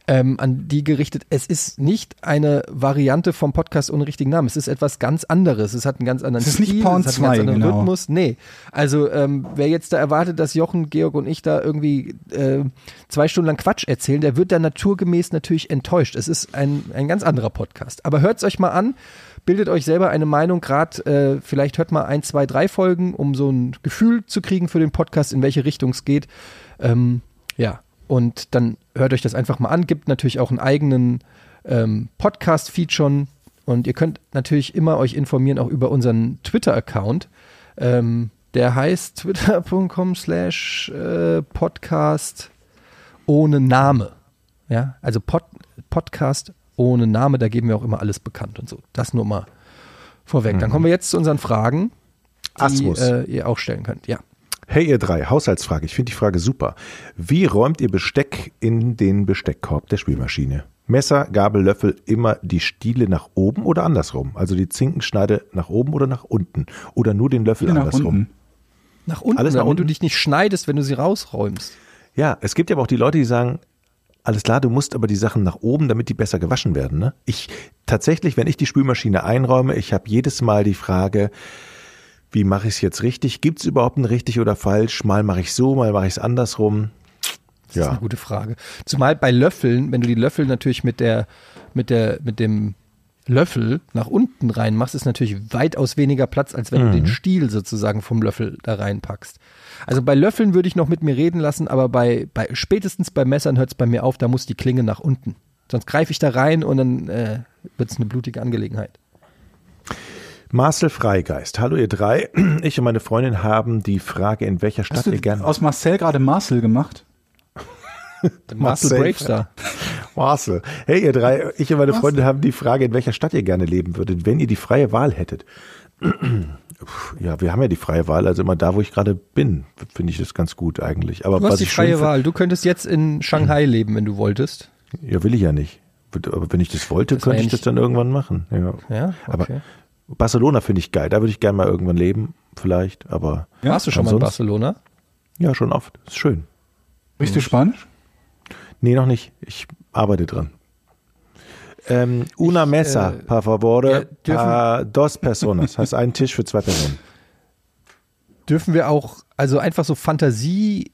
ähm, an die gerichtet. Es ist nicht eine Variante vom Podcast ohne richtigen Namen. Es ist etwas ganz anderes. Es hat einen ganz anderen Es ist nicht Stil, Porn es hat einen ganz 2, anderen genau. Rhythmus. Nee. Also ähm, wer jetzt da erwartet, dass Jochen, Georg und ich da irgendwie äh, zwei Stunden lang Quatsch erzählen, der wird dann naturgemäß natürlich enttäuscht. Es ist ein, ein ganz anderer Podcast. Aber hört's euch mal an, bildet euch selber eine Meinung, gerade äh, vielleicht hört mal ein, zwei, drei Folgen, um so ein Gefühl zu kriegen für den Podcast, in welche Richtung es geht. Ähm, ja, und dann hört euch das einfach mal an. Gibt natürlich auch einen eigenen ähm, Podcast-Feed schon Und ihr könnt natürlich immer euch informieren, auch über unseren Twitter-Account. Ähm, der heißt twitter.com slash äh, podcast ohne Name. Ja, also Pod, Podcast ohne Name, da geben wir auch immer alles bekannt und so. Das nur mal vorweg. Dann kommen wir jetzt zu unseren Fragen, die äh, ihr auch stellen könnt. Ja. Hey ihr drei, Haushaltsfrage. Ich finde die Frage super. Wie räumt ihr Besteck in den Besteckkorb der Spülmaschine? Messer, Gabel, Löffel, immer die Stiele nach oben oder andersrum? Also die Zinkenschneide nach oben oder nach unten? Oder nur den Löffel Nach andersrum? unten. Nach unten, Alles nach damit du unten? dich nicht schneidest, wenn du sie rausräumst. Ja, es gibt ja aber auch die Leute, die sagen, alles klar, du musst aber die Sachen nach oben, damit die besser gewaschen werden. Ne? Ich tatsächlich, wenn ich die Spülmaschine einräume, ich habe jedes Mal die Frage, wie mache ich es jetzt richtig? Gibt es überhaupt ein richtig oder falsch? Mal mache ich so, mal mache ich es andersrum. Das ist Ja, eine gute Frage. Zumal bei Löffeln, wenn du die Löffel natürlich mit der, mit der, mit dem Löffel nach unten reinmachst, ist natürlich weitaus weniger Platz, als wenn du den Stiel sozusagen vom Löffel da reinpackst. Also bei Löffeln würde ich noch mit mir reden lassen, aber bei, bei spätestens bei Messern hört es bei mir auf, da muss die Klinge nach unten. Sonst greife ich da rein und dann äh, wird es eine blutige Angelegenheit. Marcel Freigeist. Hallo ihr drei. Ich und meine Freundin haben die Frage, in welcher Stadt Hast du ihr gerne... aus Marcel gerade Marcel gemacht? Marcel Bravestar. Marcel. Hey ihr drei, ich und meine Freundin haben die Frage, in welcher Stadt ihr gerne leben würdet, wenn ihr die freie Wahl hättet. Ja, wir haben ja die freie Wahl, also immer da, wo ich gerade bin, finde ich das ganz gut eigentlich. Aber Du was hast die freie Wahl. Du könntest jetzt in Shanghai leben, wenn du wolltest. Ja, will ich ja nicht. Aber wenn ich das wollte, Das könnte ich das dann irgendwann machen. Ja. Ja, Aber okay. Barcelona finde ich geil. Da würde ich gerne mal irgendwann leben, vielleicht. Aber Warst du schon mal in Barcelona? ja, schon oft. Ist schön. Sprichst du Spanisch? Nee, noch nicht. Ich arbeite dran. Ähm, una mesa, äh, por favor, ja, dos personas. Heißt einen Tisch für zwei Personen. Dürfen wir auch, also einfach so Fantasie,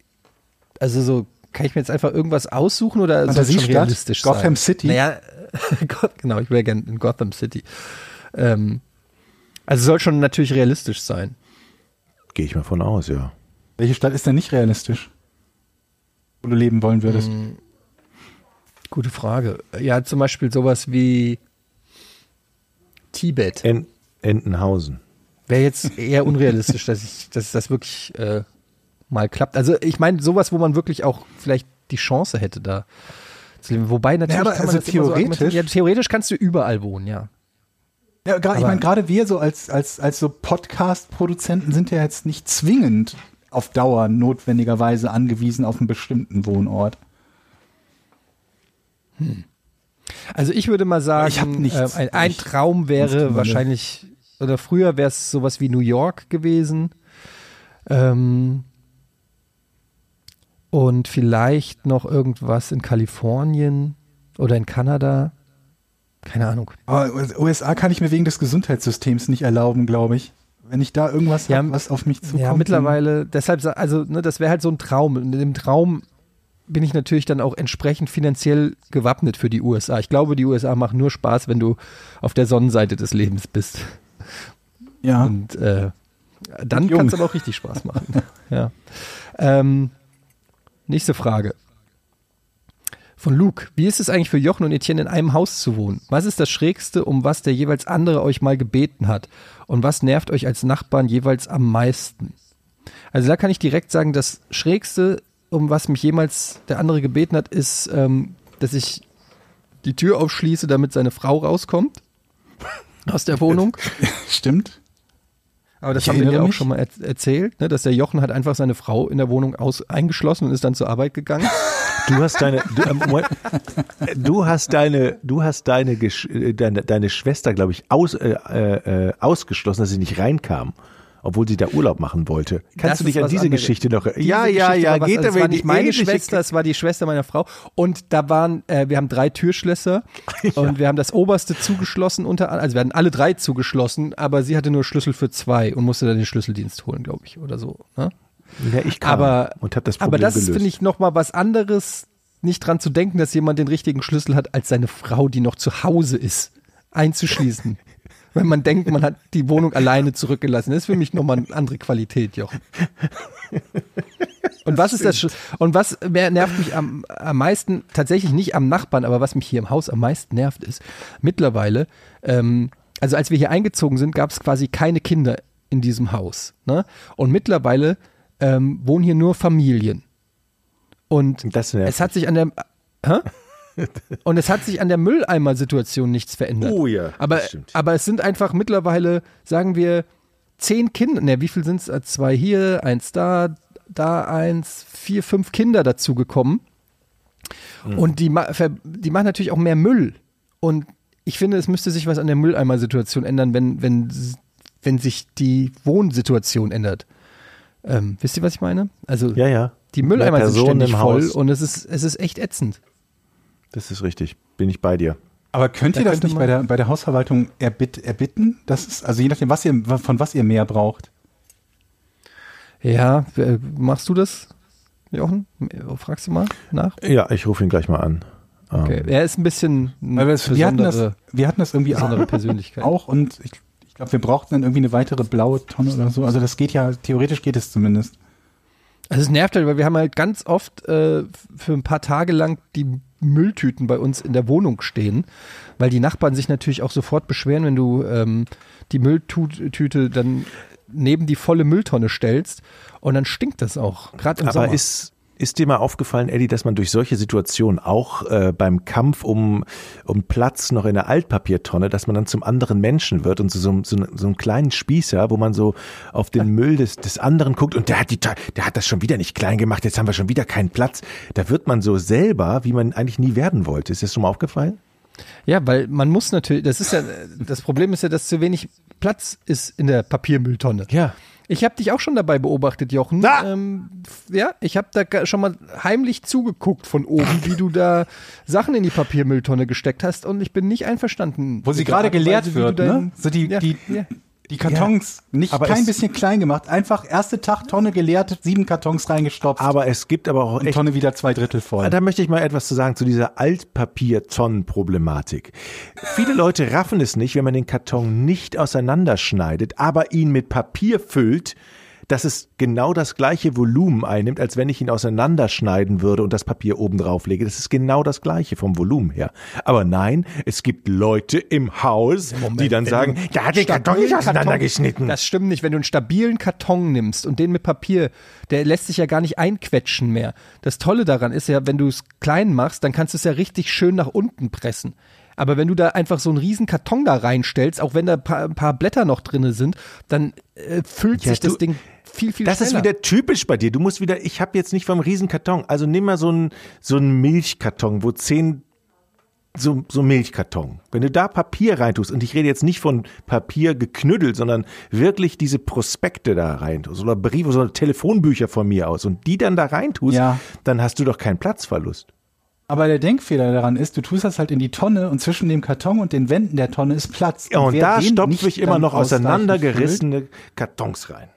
also so, kann ich mir jetzt einfach irgendwas aussuchen oder soll es schon Fantasiestadt? realistisch sein? Gotham City? Naja, genau, ich wäre gerne in Gotham City. Ähm, also soll schon natürlich realistisch sein. Gehe ich mal von aus, ja. Welche Stadt ist denn nicht realistisch? Wo du leben wollen würdest? Gute Frage. Ja, zum Beispiel sowas wie Tibet. En Entenhausen. Wäre jetzt eher unrealistisch, dass ich, dass das wirklich äh, mal klappt. Also ich meine, sowas, wo man wirklich auch vielleicht die Chance hätte da zu leben. Wobei natürlich Ja, aber kann man also das immer so theoretisch- argumentieren. ja, theoretisch kannst du überall wohnen, ja. Ja, gra- ich meine, gerade wir so als, als, als so Podcast-Produzenten sind ja jetzt nicht zwingend auf Dauer notwendigerweise angewiesen auf einen bestimmten Wohnort. Also ich würde mal sagen, äh, ein, ein Traum wäre wahrscheinlich, oder früher wäre es sowas wie New York gewesen. Ähm, und vielleicht noch irgendwas in Kalifornien oder in Kanada. Keine Ahnung. Aber USA kann ich mir wegen des Gesundheitssystems nicht erlauben, glaube ich. Wenn ich da irgendwas Ja, hab, was auf mich zukommt. Ja, mittlerweile, deshalb, also, ne, das wäre halt so ein Traum. Und in dem Traum bin ich natürlich dann auch entsprechend finanziell gewappnet für die USA. Ich glaube, die USA machen nur Spaß, wenn du auf der Sonnenseite des Lebens bist. Ja. Und äh, dann kann es aber auch richtig Spaß machen. ja. Ähm, nächste Frage. Von Luke. Wie ist es eigentlich für Jochen und Etienne in einem Haus zu wohnen? Was ist das Schrägste, um was der jeweils andere euch mal gebeten hat? Und was nervt euch als Nachbarn jeweils am meisten? Also da kann ich direkt sagen, das Schrägste, um was mich jemals der andere gebeten hat, ist, ähm, dass ich die Tür aufschließe, damit seine Frau rauskommt aus der Wohnung. Stimmt. Aber das Ich haben wir dir auch schon mal er erzählt, ne, dass der Jochen hat einfach seine Frau in der Wohnung aus eingeschlossen und ist dann zur Arbeit gegangen. Du hast deine, du, ähm, du hast deine, du hast deine, Gesch- äh, deine, deine Schwester, glaube ich, aus, äh, äh, äh, ausgeschlossen, dass sie nicht reinkam, obwohl sie da Urlaub machen wollte. Kannst Das du dich an diese anderes. Geschichte noch? Diese ja, ja, ja. war was- Geht also es war nicht meine Schwester, es war die Schwester meiner Frau. Und da waren, äh, wir haben drei Türschlösser und wir haben das oberste zugeschlossen unter, also wir hatten alle drei zugeschlossen, aber sie hatte nur Schlüssel für zwei und musste dann den Schlüsseldienst holen, glaube ich, oder so. Ne? Ja, ich kam aber und habe das Problem aber das gelöst. finde ich noch mal was anderes, nicht dran zu denken, dass jemand den richtigen Schlüssel hat, als seine Frau, die noch zu Hause ist, einzuschließen. Wenn man denkt, man hat die Wohnung alleine zurückgelassen. Das ist für mich nochmal eine andere Qualität, Jochen. Und was ist das? Und was nervt mich am, am meisten, tatsächlich nicht am Nachbarn, aber was mich hier im Haus am meisten nervt, ist mittlerweile, ähm, also als wir hier eingezogen sind, gab es quasi keine Kinder in diesem Haus. Ne? Und mittlerweile ähm, wohnen hier nur Familien. Und es hat sich an der hä? und es hat sich an der Mülleimer-Situation nichts verändert. Oh ja, aber, aber es sind einfach mittlerweile, sagen wir, zehn Kinder, ne, wie viel sind es? Zwei hier, eins da, da eins, vier, fünf Kinder dazugekommen. Mhm. Und die, die machen natürlich auch mehr Müll. Und ich finde, es müsste sich was an der Mülleimer-Situation ändern, wenn, wenn, wenn sich die Wohnsituation ändert. Ähm, wisst ihr, was ich meine? Also Ja, ja. die Mülleimer sind ständig im voll Haus. und es ist, es ist echt ätzend. Das ist richtig. Bin ich bei dir. Aber könnt ihr Da das nicht bei der, bei der Hausverwaltung erbitt, erbitten? Das ist, also je nachdem, was ihr, von was ihr mehr braucht. Ja, äh, machst du das, Jochen? Fragst du mal nach? Ja, ich rufe ihn gleich mal an. Ähm, Okay. Er ist ein bisschen wir, hatten das, wir hatten das irgendwie auch, Persönlichkeit. auch und ich, ich glaube, wir brauchten dann irgendwie eine weitere blaue Tonne oder so. Also das geht ja, theoretisch geht es zumindest. Also es nervt halt, weil wir haben halt ganz oft äh, für ein paar Tage lang die Mülltüten bei uns in der Wohnung stehen, weil die Nachbarn sich natürlich auch sofort beschweren, wenn du ähm, die Mülltüte dann neben die volle Mülltonne stellst und dann stinkt das auch, gerade im Aber Sommer. ist, ist dir mal aufgefallen, Eddie, dass man durch solche Situationen auch äh, beim Kampf um, um Platz noch in der Altpapiertonne, dass man dann zum anderen Menschen wird und so, so, so, so einen kleinen Spießer, wo man so auf den Müll des, des anderen guckt und der hat, die, der hat das schon wieder nicht klein gemacht, jetzt haben wir schon wieder keinen Platz. Da wird man so selber, wie man eigentlich nie werden wollte. Ist dir das schon mal aufgefallen? Ja, weil man muss natürlich, das ist ja, das Problem ist ja, dass zu wenig Platz ist in der Papiermülltonne. Ja. Ich habe dich auch schon dabei beobachtet, Jochen. Ähm, ja, ich habe da schon mal heimlich zugeguckt von oben, wie du da Sachen in die Papiermülltonne gesteckt hast und ich bin nicht einverstanden. Wo sie gerade wie wird, ne? So die, ja, die, ja. Die Kartons nicht aber kein bisschen klein gemacht. Einfach erste Tag Tonne geleert, sieben Kartons reingestopft. Aber es gibt aber auch echt Tonne wieder zwei Drittel voll. Da möchte ich mal etwas zu sagen zu dieser Altpapiertonnen-Problematik. Viele Leute raffen es nicht, wenn man den Karton nicht auseinanderschneidet, aber ihn mit Papier füllt, dass es genau das gleiche Volumen einnimmt, als wenn ich ihn auseinanderschneiden würde und das Papier oben drauf lege. Das ist genau das gleiche vom Volumen her. Aber nein, es gibt Leute im Haus, die dann sagen, der hat den Karton nicht auseinandergeschnitten. Das stimmt nicht. Wenn du einen stabilen Karton nimmst und den mit Papier, der lässt sich ja gar nicht einquetschen mehr. Das Tolle daran ist ja, wenn du es klein machst, dann kannst du es ja richtig schön nach unten pressen. Aber wenn du da einfach so einen riesen Karton da reinstellst, auch wenn da ein paar, ein paar Blätter noch drinne sind, dann äh, füllt Ja, sich das du- Ding viel, viel Das ist schneller. wieder typisch bei dir. Du musst wieder, ich habe jetzt nicht vom Riesenkarton. Also nimm mal so einen so einen Milchkarton, wo zehn so, so Milchkarton. Wenn du da Papier reintust, und ich rede jetzt nicht von Papier geknüttelt, sondern wirklich diese Prospekte da reintust oder Briefe, so Telefonbücher von mir aus und die dann da reintust, Ja. dann hast du doch keinen Platzverlust. Aber der Denkfehler daran ist, du tust das halt in die Tonne und zwischen dem Karton und den Wänden der Tonne ist Platz. Ja, und wer da stopfe ich immer noch auseinandergerissene Kartons rein.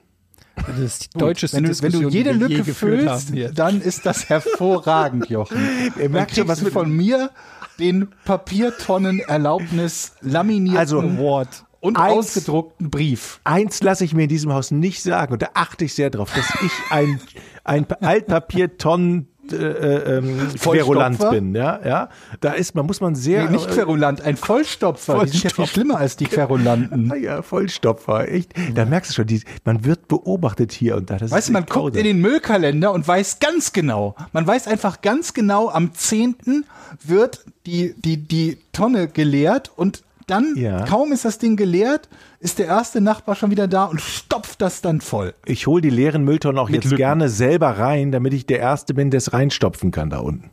Das ist die deutscheste Wenn du, wenn du jede die wir je Lücke füllst, dann ist das hervorragend, Jochen. Ihr merkt Dann schon, was kriegst du mit- von mir den Papiertonnen-Erlaubnis laminierten Also, Award und eins- ausgedruckten Brief. Eins lasse ich mir in diesem Haus nicht sagen und da achte ich sehr drauf, dass ich ein, ein Altpapiertonnen äh, äh, ähm, Querulant Vollstopfer? bin, ja, ja. Da ist man, muss man sehr. Nee, nicht Querulant, ein Vollstopfer. Die sind ja viel Vollstopfer. schlimmer als die Querulanten. Ah ja, Vollstopfer, echt. Da merkst du schon, die, man wird beobachtet hier und da. Das Weißt du, man guckt in den Müllkalender und weiß ganz genau, man weiß einfach ganz genau, am 10. wird die, die, die Tonne geleert und dann, Ja. kaum ist das Ding geleert, ist der erste Nachbar schon wieder da und stopft das dann voll. Ich hole die leeren Mülltonnen auch Mit jetzt Lücken. gerne selber rein, damit ich der Erste bin, der es reinstopfen kann da unten.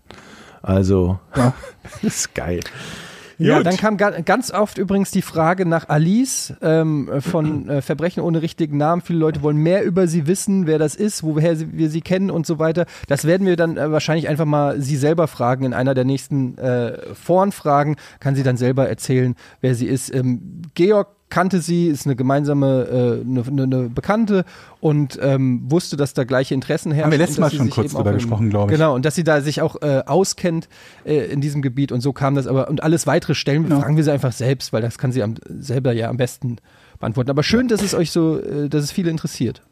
Also, das ist geil. Ja, Gut. dann kam ga ganz oft übrigens die Frage nach Alice ähm, von äh, Verbrechen ohne richtigen Namen. Viele Leute wollen mehr über sie wissen, wer das ist, woher sie, wir sie kennen und so weiter. Das werden wir dann äh, wahrscheinlich einfach mal sie selber fragen in einer der nächsten äh, Forenfragen. Kann sie dann selber erzählen, wer sie ist. Ähm, Georg kannte sie, ist eine gemeinsame, äh, eine, eine, eine Bekannte und ähm, wusste, dass da gleiche Interessen herrschen. Haben wir letztes Mal schon kurz drüber gesprochen, glaub ich. Genau, und dass sie da sich auch äh, auskennt äh, in diesem Gebiet und so kam das aber und alles weitere stellen Genau. fragen wir sie einfach selbst, weil das kann sie am, selber ja am besten beantworten. Aber schön, dass es euch so, äh, dass es viele interessiert.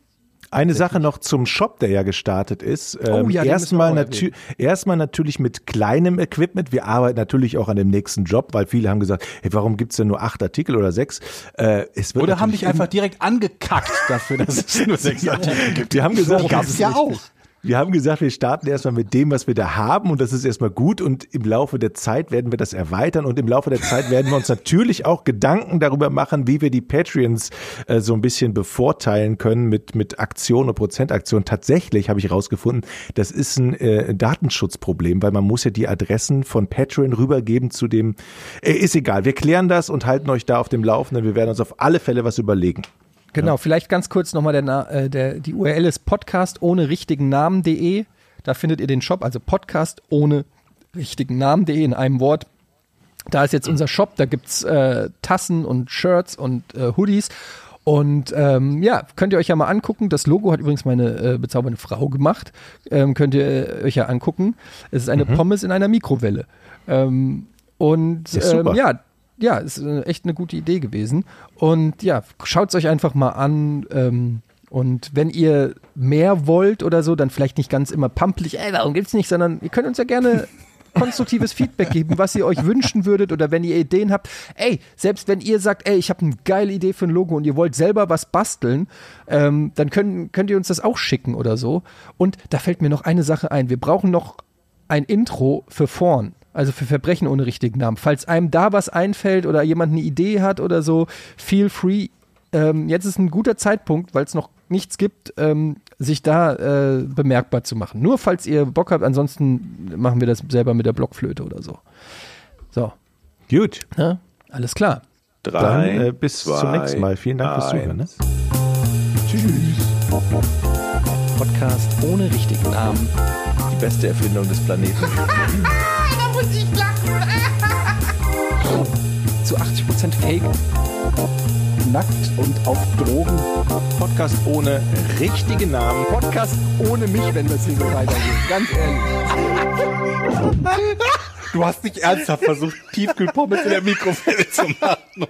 Eine Sache noch zum Shop, der ja gestartet ist. Ähm, Oh ja, wir erstmal, natü erstmal natürlich mit kleinem Equipment. Wir arbeiten natürlich auch an dem nächsten Job, weil viele haben gesagt, hey, warum gibt's denn nur acht Artikel oder sechs? Äh, es wird Oder haben dich einfach direkt angekackt dafür, dass es nur sechs Artikel gibt. Wir haben gesagt, Gab's ja auch. Wir haben gesagt, wir starten erstmal mit dem, was wir da haben und das ist erstmal gut und im Laufe der Zeit werden wir das erweitern und im Laufe der Zeit werden wir uns natürlich auch Gedanken darüber machen, wie wir die Patreons äh, so ein bisschen bevorteilen können mit, mit Aktion und Prozentaktion. Tatsächlich habe ich herausgefunden, das ist ein äh, Datenschutzproblem, weil man muss ja die Adressen von Patreon rübergeben zu dem, äh, ist egal, wir klären das und halten euch da auf dem Laufenden. Wir werden uns auf alle Fälle was überlegen. Genau, vielleicht ganz kurz nochmal der, äh, der, die URL ist podcast ohne richtigen Namen.de. Da findet ihr den Shop, also podcast ohne richtigen Namen.de in einem Wort. Da ist jetzt unser Shop, da gibt's äh, Tassen und Shirts und äh, Hoodies. Und ähm, ja, könnt ihr euch ja mal angucken. Das Logo hat übrigens meine äh, bezaubernde Frau gemacht. Ähm, könnt ihr euch ja angucken. Es ist eine Pommes in einer Mikrowelle. Ähm, und super. ähm, ja, ja, ist äh, echt eine gute Idee gewesen. Und ja, schaut es euch einfach mal an. Ähm, und wenn ihr mehr wollt oder so, dann vielleicht nicht ganz immer pampelig, ey, warum gibt's nicht, sondern ihr könnt uns ja gerne konstruktives Feedback geben, was ihr euch wünschen würdet oder wenn ihr Ideen habt. Ey, selbst wenn ihr sagt, ey, ich habe eine geile Idee für ein Logo und ihr wollt selber was basteln, ähm, dann können, könnt ihr uns das auch schicken oder so. Und da fällt mir noch eine Sache ein. Wir brauchen noch ein Intro für vorn. Also für Verbrechen ohne richtigen Namen. Falls einem da was einfällt oder jemand eine Idee hat oder so, feel free. Ähm, jetzt ist ein guter Zeitpunkt, weil es noch nichts gibt, ähm, sich da äh, bemerkbar zu machen. Nur falls ihr Bock habt, ansonsten machen wir das selber mit der Blockflöte oder so. So, Gut, ne? alles klar. Drei, dann äh, bis zwei, zum nächsten Mal. Vielen Dank fürs Zuhören. Ne? eins. Podcast ohne richtigen Namen. Die beste Erfindung des Planeten. Zu 80% Fake. Nackt und auf Drogen. Podcast ohne richtigen Namen. Podcast ohne mich, wenn das hier so weitergeht. Ganz ehrlich. Du hast nicht ernsthaft versucht, Tiefkühlpommes in der Mikrowelle zu machen.